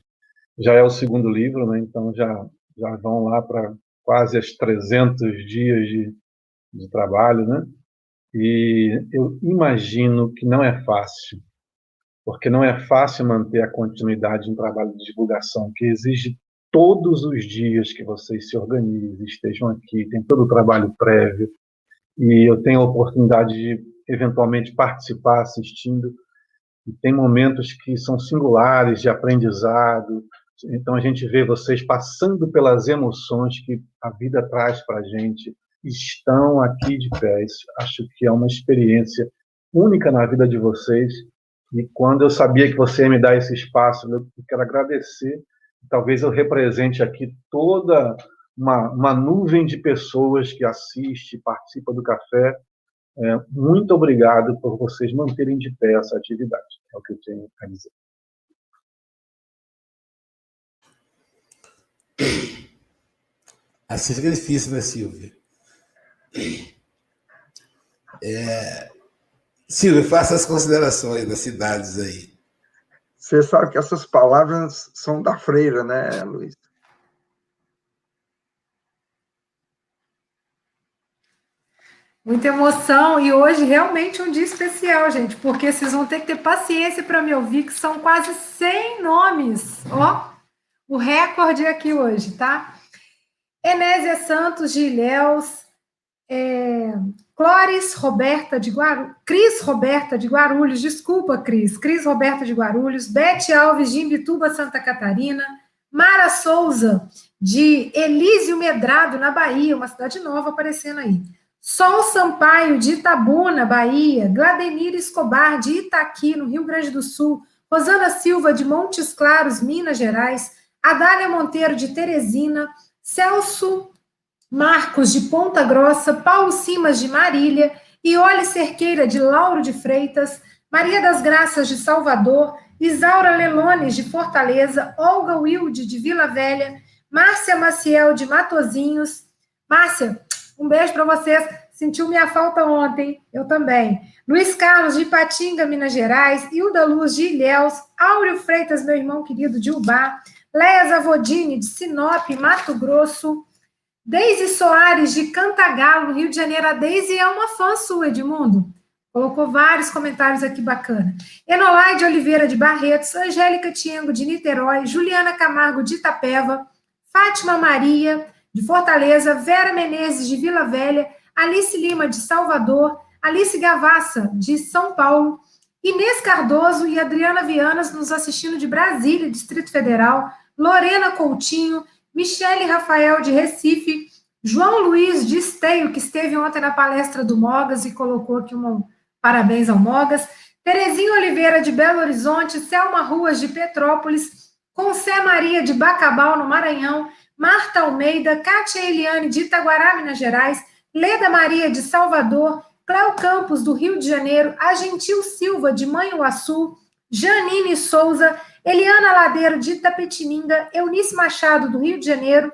Já é o segundo livro, né? então já, já vão lá para quase as 300 dias de, de trabalho, né? E eu imagino que não é fácil, porque não é fácil manter a continuidade de um trabalho de divulgação que exige todos os dias que vocês se organizem, estejam aqui, tem todo o trabalho prévio, e eu tenho a oportunidade de eventualmente participar assistindo, e tem momentos que são singulares de aprendizado, então a gente vê vocês passando pelas emoções que a vida traz para a gente, estão aqui de pé. Acho que é uma experiência única na vida de vocês. E quando eu sabia que você ia me dar esse espaço, eu quero agradecer talvez eu represente aqui toda uma, uma nuvem de pessoas que assiste, participa do café. É, muito obrigado por vocês manterem de pé essa atividade. É o que eu tenho a dizer. Assim fica difícil, né, Silvia? É... Silvio, faça as considerações das cidades aí. Você sabe que essas palavras são da freira, né, Luiz? Muita emoção e hoje realmente um dia especial, gente, porque vocês vão ter que ter paciência para me ouvir, que são quase 100 nomes. Ó, o recorde aqui hoje, tá? Enésia Santos de Ilhéus, é, Clóris Roberta de Guarulhos, Cris Roberta de Guarulhos, desculpa, Cris, Cris Roberta de Guarulhos, Bete Alves de Imbituba, Santa Catarina, Mara Souza de Elísio Medrado, na Bahia, uma cidade nova aparecendo aí. Sol Sampaio, de Itabuna, Bahia. Gladenir Escobar, de Itaqui, no Rio Grande do Sul. Rosana Silva, de Montes Claros, Minas Gerais. Adália Monteiro, de Teresina. Celso Marcos, de Ponta Grossa. Paulo Simas, de Marília. Iole Cerqueira, de Lauro de Freitas. Maria das Graças, de Salvador. Isaura Lelones, de Fortaleza. Olga Wilde, de Vila Velha. Márcia Maciel, de Matozinhos. Márcia, um beijo para vocês. Sentiu minha falta ontem, eu também. Luiz Carlos, de Patinga, Minas Gerais. Hilda Luz, de Ilhéus. Áureo Freitas, meu irmão querido, de Ubá. Leia Zavodini, de Sinop, Mato Grosso. Deise Soares, de Cantagalo, Rio de Janeiro. A Deise é uma fã sua, Edmundo. Colocou vários comentários aqui bacana. Enolaide Oliveira, de Barretos. Angélica Tiengo, de Niterói. Juliana Camargo, de Itapeva. Fátima Maria, de Fortaleza, Vera Menezes, de Vila Velha, Alice Lima, de Salvador, Alice Gavassa, de São Paulo, Inês Cardoso e Adriana Vianas nos assistindo de Brasília, Distrito Federal, Lorena Coutinho, Michele Rafael, de Recife, João Luiz de Esteio, que esteve ontem na palestra do Mogas e colocou aqui um parabéns ao Mogas, Terezinha Oliveira, de Belo Horizonte, Selma Ruas, de Petrópolis, Concé Maria, de Bacabal, no Maranhão, Marta Almeida, Kátia Eliane, de Itaguará, Minas Gerais, Leda Maria, de Salvador, Cléo Campos, do Rio de Janeiro, Agentil Silva, de Manhuaçu, Janine Souza, Eliana Ladeiro, de Itapetininga, Eunice Machado, do Rio de Janeiro,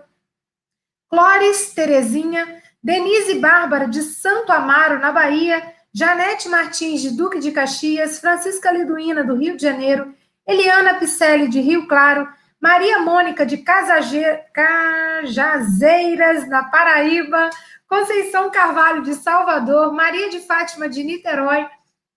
Clóris Terezinha, Denise Bárbara, de Santo Amaro, na Bahia, Janete Martins, de Duque de Caxias, Francisca Liduína, do Rio de Janeiro, Eliana Picelli, de Rio Claro, Maria Mônica de Casaje... Cajazeiras, na Paraíba, Conceição Carvalho de Salvador, Maria de Fátima de Niterói,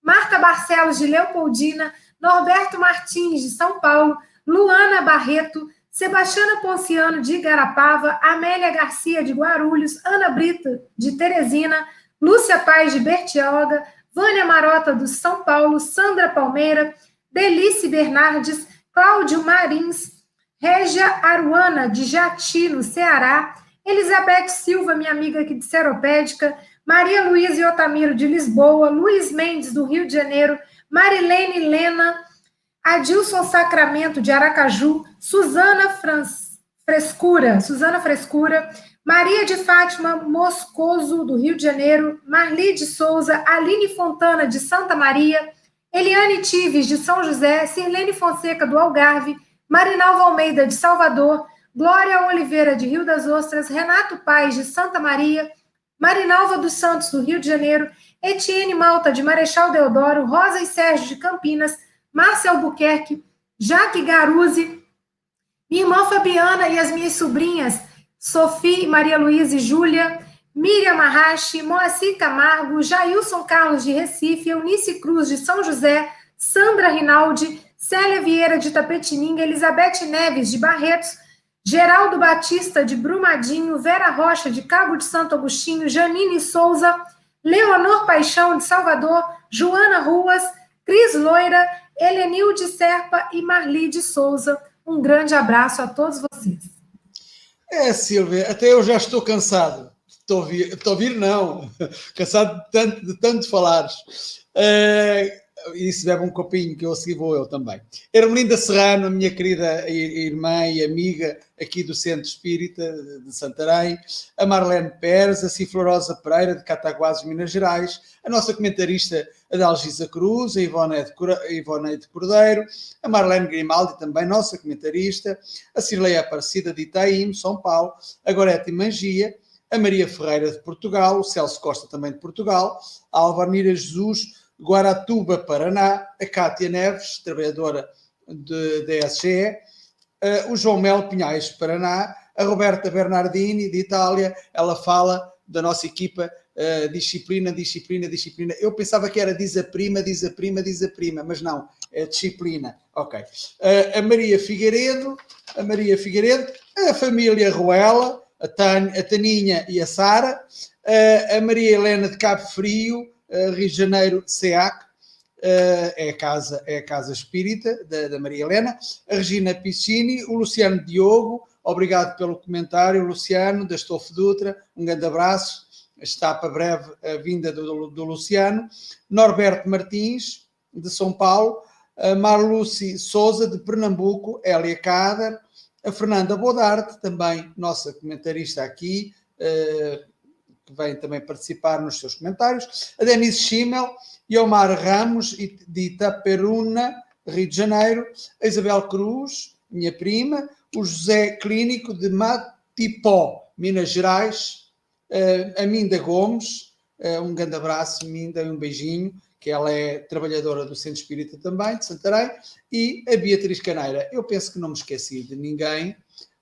Marta Barcelos de Leopoldina, Norberto Martins de São Paulo, Luana Barreto, Sebastiana Ponciano de Igarapava, Amélia Garcia de Guarulhos, Ana Brita de Teresina, Lúcia Paz de Bertioga, Vânia Marota do São Paulo, Sandra Palmeira, Delice Bernardes, Cláudio Marins, Régia Aruana, de Jati, no Ceará, Elizabeth Silva, minha amiga aqui de Seropédica, Maria Luísa e Otamiro, de Lisboa, Luiz Mendes, do Rio de Janeiro, Marilene Lena, Adilson Sacramento, de Aracaju, Suzana Franz, Frescura, Suzana Frescura, Maria de Fátima Moscoso, do Rio de Janeiro, Marli de Souza, Aline Fontana, de Santa Maria, Eliane Tives, de São José, Sirlene Fonseca, do Algarve, Marinalva Almeida, de Salvador, Glória Oliveira, de Rio das Ostras, Renato Paz, de Santa Maria, Marinalva dos Santos, do Rio de Janeiro, Etienne Malta, de Marechal Deodoro, Rosa e Sérgio, de Campinas, Márcia Albuquerque, Jaque Garuzzi, minha irmã Fabiana e as minhas sobrinhas, Sofia, Maria Luísa e Júlia, Miriam Marrache, Moacir Camargo, Jailson Carlos, de Recife, Eunice Cruz, de São José, Sandra Rinaldi, Célia Vieira de Tapetininga, Elizabeth Neves de Barretos, Geraldo Batista de Brumadinho, Vera Rocha de Cabo de Santo Agostinho, Janine Souza, Leonor Paixão de Salvador, Joana Ruas, Cris Loira, Helenilde Serpa e Marli de Souza. Um grande abraço a todos vocês. É, Silvia, até eu já estou cansado. Estou a ouvir, não. Cansado de tanto, de tanto falares. Uh, e se bebe um copinho, que eu a seguir vou eu também. Ermelinda Serrano, minha querida irmã e amiga aqui do Centro Espírita de Santarém, a Marlene Pérez, a Ciflorosa Pereira, de Cataguases, Minas Gerais, a nossa comentarista Adalgisa Cruz, a Ivone de Cordeiro, a Marlene Grimaldi, também nossa comentarista, a Cirleia Aparecida de Itaim, São Paulo, a Gorete Mangia, a Maria Ferreira de Portugal, o Celso Costa também de Portugal, a Alvanira Jesus, Guaratuba, Paraná, a Cátia Neves, trabalhadora da SGE, o João Mel Pinhais, Paraná, a Roberta Bernardini, de Itália, ela fala da nossa equipa uh, disciplina, disciplina, disciplina. Eu pensava que era diz a prima, diz a prima, diz a prima, mas não, é disciplina. Ok. Uh, a Maria Figueiredo, a Maria Figueiredo, a família Ruela, a, Tan, a Taninha e a Sara, uh, a Maria Helena de Cabo Frio, Rio de Janeiro, SEAC, é, a casa, é a casa espírita da, da Maria Helena, a Regina Piscini, o Luciano Diogo, obrigado pelo comentário, Luciano, da Estofo Dutra, um grande abraço, está para breve a vinda do, do Luciano, Norberto Martins, de São Paulo, a Marluce Souza, de Pernambuco, Hélia Cader, a Fernanda Bodarte, também nossa comentarista aqui, uh, que vem também participar nos seus comentários, a Denise Schimmel Omar Ramos, de Itaperuna, Rio de Janeiro, a Isabel Cruz, minha prima, o José Clínico de Matipó, Minas Gerais, Uh, a Minda Gomes, uh, um grande abraço, Minda, e um beijinho, que ela é trabalhadora do Centro Espírita também, de Santarém, e a Beatriz Caneira. Eu penso que não me esqueci de ninguém,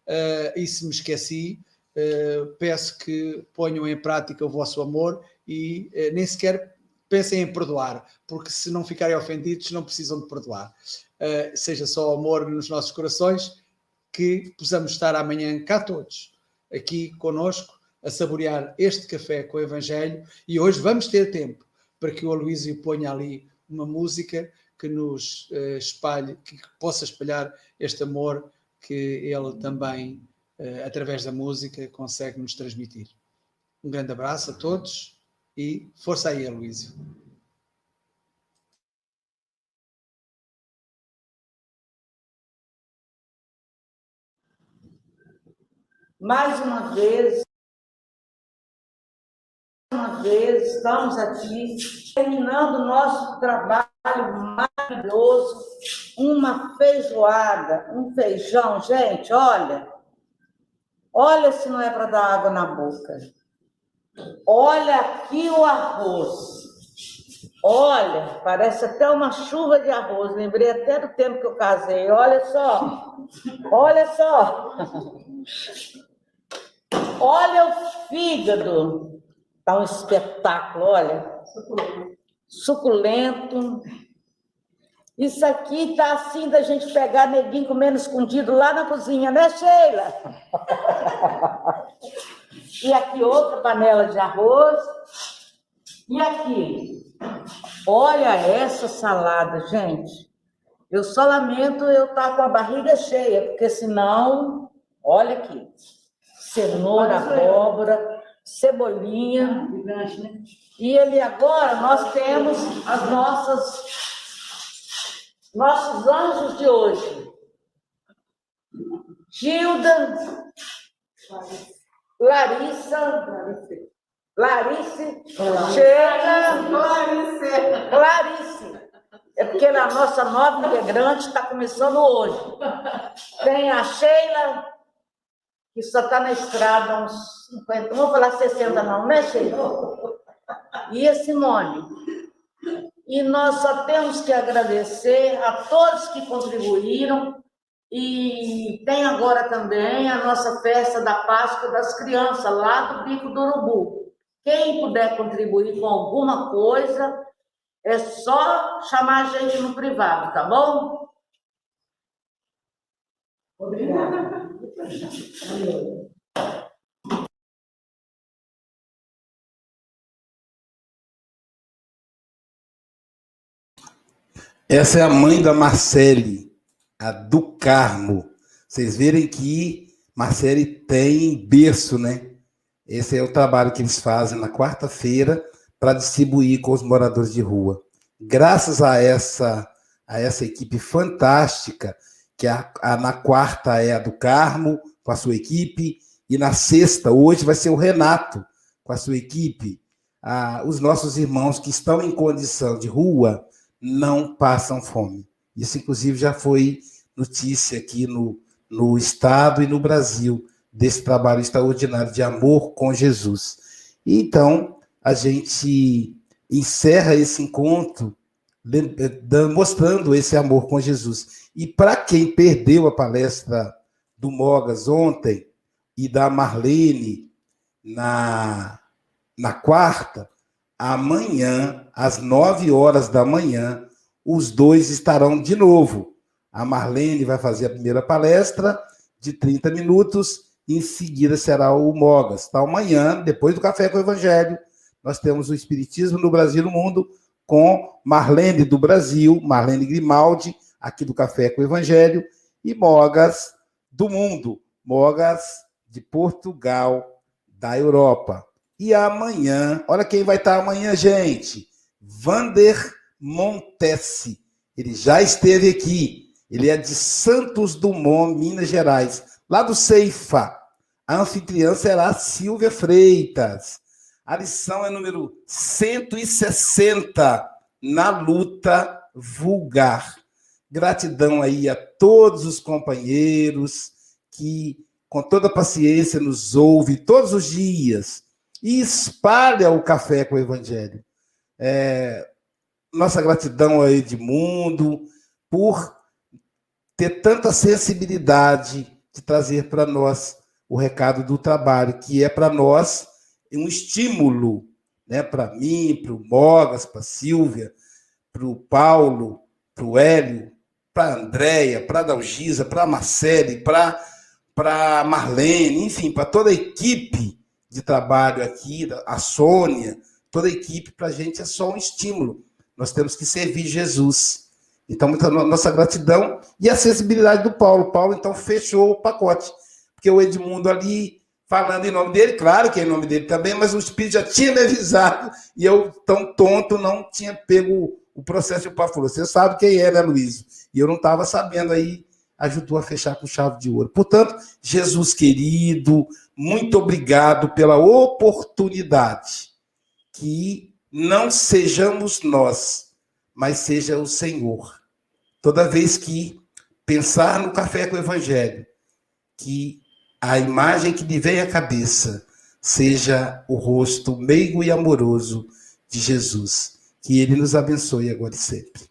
uh, e se me esqueci, peço que ponham em prática o vosso amor e nem sequer pensem em perdoar, porque se não ficarem ofendidos, não precisam de perdoar. seja só amor nos nossos corações, que possamos estar amanhã cá todos, aqui conosco, a saborear este café com o Evangelho e hoje vamos ter tempo para que o Aloísio ponha ali uma música que nos espalhe, que possa espalhar este amor que ele também, através da música, consegue nos transmitir. Um grande abraço a todos e força aí, Aloísio. Mais uma vez, uma vez, estamos aqui terminando o nosso trabalho maravilhoso, uma feijoada, um feijão, gente, olha, olha se não é para dar água na boca. Olha aqui o arroz. Olha, parece até uma chuva de arroz. Lembrei até do tempo que eu casei. Olha só. Olha só. Olha o fígado. Está um espetáculo, olha. Suculento. Suculento. Isso aqui tá assim da gente pegar neguinho comendo escondido lá na cozinha, né, Sheila? e aqui outra panela de arroz. E aqui, olha essa salada, gente. Eu só lamento eu estar tá com a barriga cheia, porque senão, olha aqui, cenoura, abóbora, cebolinha. E ali agora nós temos as nossas nossos anjos de hoje. Gilda, Larissa, Clarice, Sheila, Clarice. Clarice. É porque a nossa nova integrante está começando hoje. Tem a Sheila, que só está na estrada uns 50, não vou falar 60 não, né, Sheila? E a Simone. E nós só temos que agradecer a todos que contribuíram. E tem agora também a nossa festa da Páscoa das crianças, lá do Pico do Urubu. Quem puder contribuir com alguma coisa, é só chamar a gente no privado, tá bom? Obrigada. Essa é a mãe da Marcele, a do Carmo. Vocês verem que Marcele tem berço, né? Esse é o trabalho que eles fazem na quarta-feira para distribuir com os moradores de rua. Graças a essa a essa equipe fantástica, que a, a, na quarta é a do Carmo, com a sua equipe, e na sexta, hoje, vai ser o Renato, com a sua equipe. Ah, os nossos irmãos que estão em condição de rua, não passam fome. Isso, inclusive, já foi notícia aqui no, no Estado e no Brasil, desse trabalho extraordinário de amor com Jesus. E então, a gente encerra esse encontro mostrando esse amor com Jesus. E para quem perdeu a palestra do Mogas ontem e da Marlene na, na quarta, amanhã, às nove horas da manhã, os dois estarão de novo. A Marlene vai fazer a primeira palestra de 30 minutos, em seguida será o Mogas. Então, amanhã, depois do Café com o Evangelho, nós temos o Espiritismo no Brasil e no Mundo com Marlene do Brasil, Marlene Grimaldi, aqui do Café com o Evangelho, e Mogas do Mundo, Mogas de Portugal, da Europa. E amanhã, olha quem vai estar amanhã, gente. Vander Montesse. Ele já esteve aqui. Ele é de Santos Dumont, Minas Gerais, lá do Ceifa. A anfitriã será Silvia Freitas. A lição é número 160 na luta vulgar. Gratidão aí a todos os companheiros que com toda paciência nos ouve todos os dias e espalha o café com o evangelho. É, nossa gratidão a Edmundo por ter tanta sensibilidade de trazer para nós o recado do trabalho, que é para nós um estímulo, né, para mim, para o Mogas, para a Silvia, para o Paulo, para o Hélio, para a Andréia, para a Dalgisa, para a Marcele, para a Marlene, enfim, para toda a equipe de trabalho aqui, a Sônia, toda a equipe, para a gente é só um estímulo. Nós temos que servir Jesus. Então, muita nossa gratidão e a sensibilidade do Paulo. Paulo, então, fechou o pacote. Porque o Edmundo ali, falando em nome dele, claro que é em nome dele também, mas o Espírito já tinha me avisado e eu, tão tonto, não tinha pego o processo. O Paulo falou: Você sabe quem é, né, Luiz? E eu não estava sabendo aí, ajudou a fechar com chave de ouro. Portanto, Jesus querido, muito obrigado pela oportunidade que não sejamos nós, mas seja o Senhor. Toda vez que pensar no café com o Evangelho, que a imagem que lhe vem à cabeça seja o rosto meigo e amoroso de Jesus. Que ele nos abençoe agora e sempre.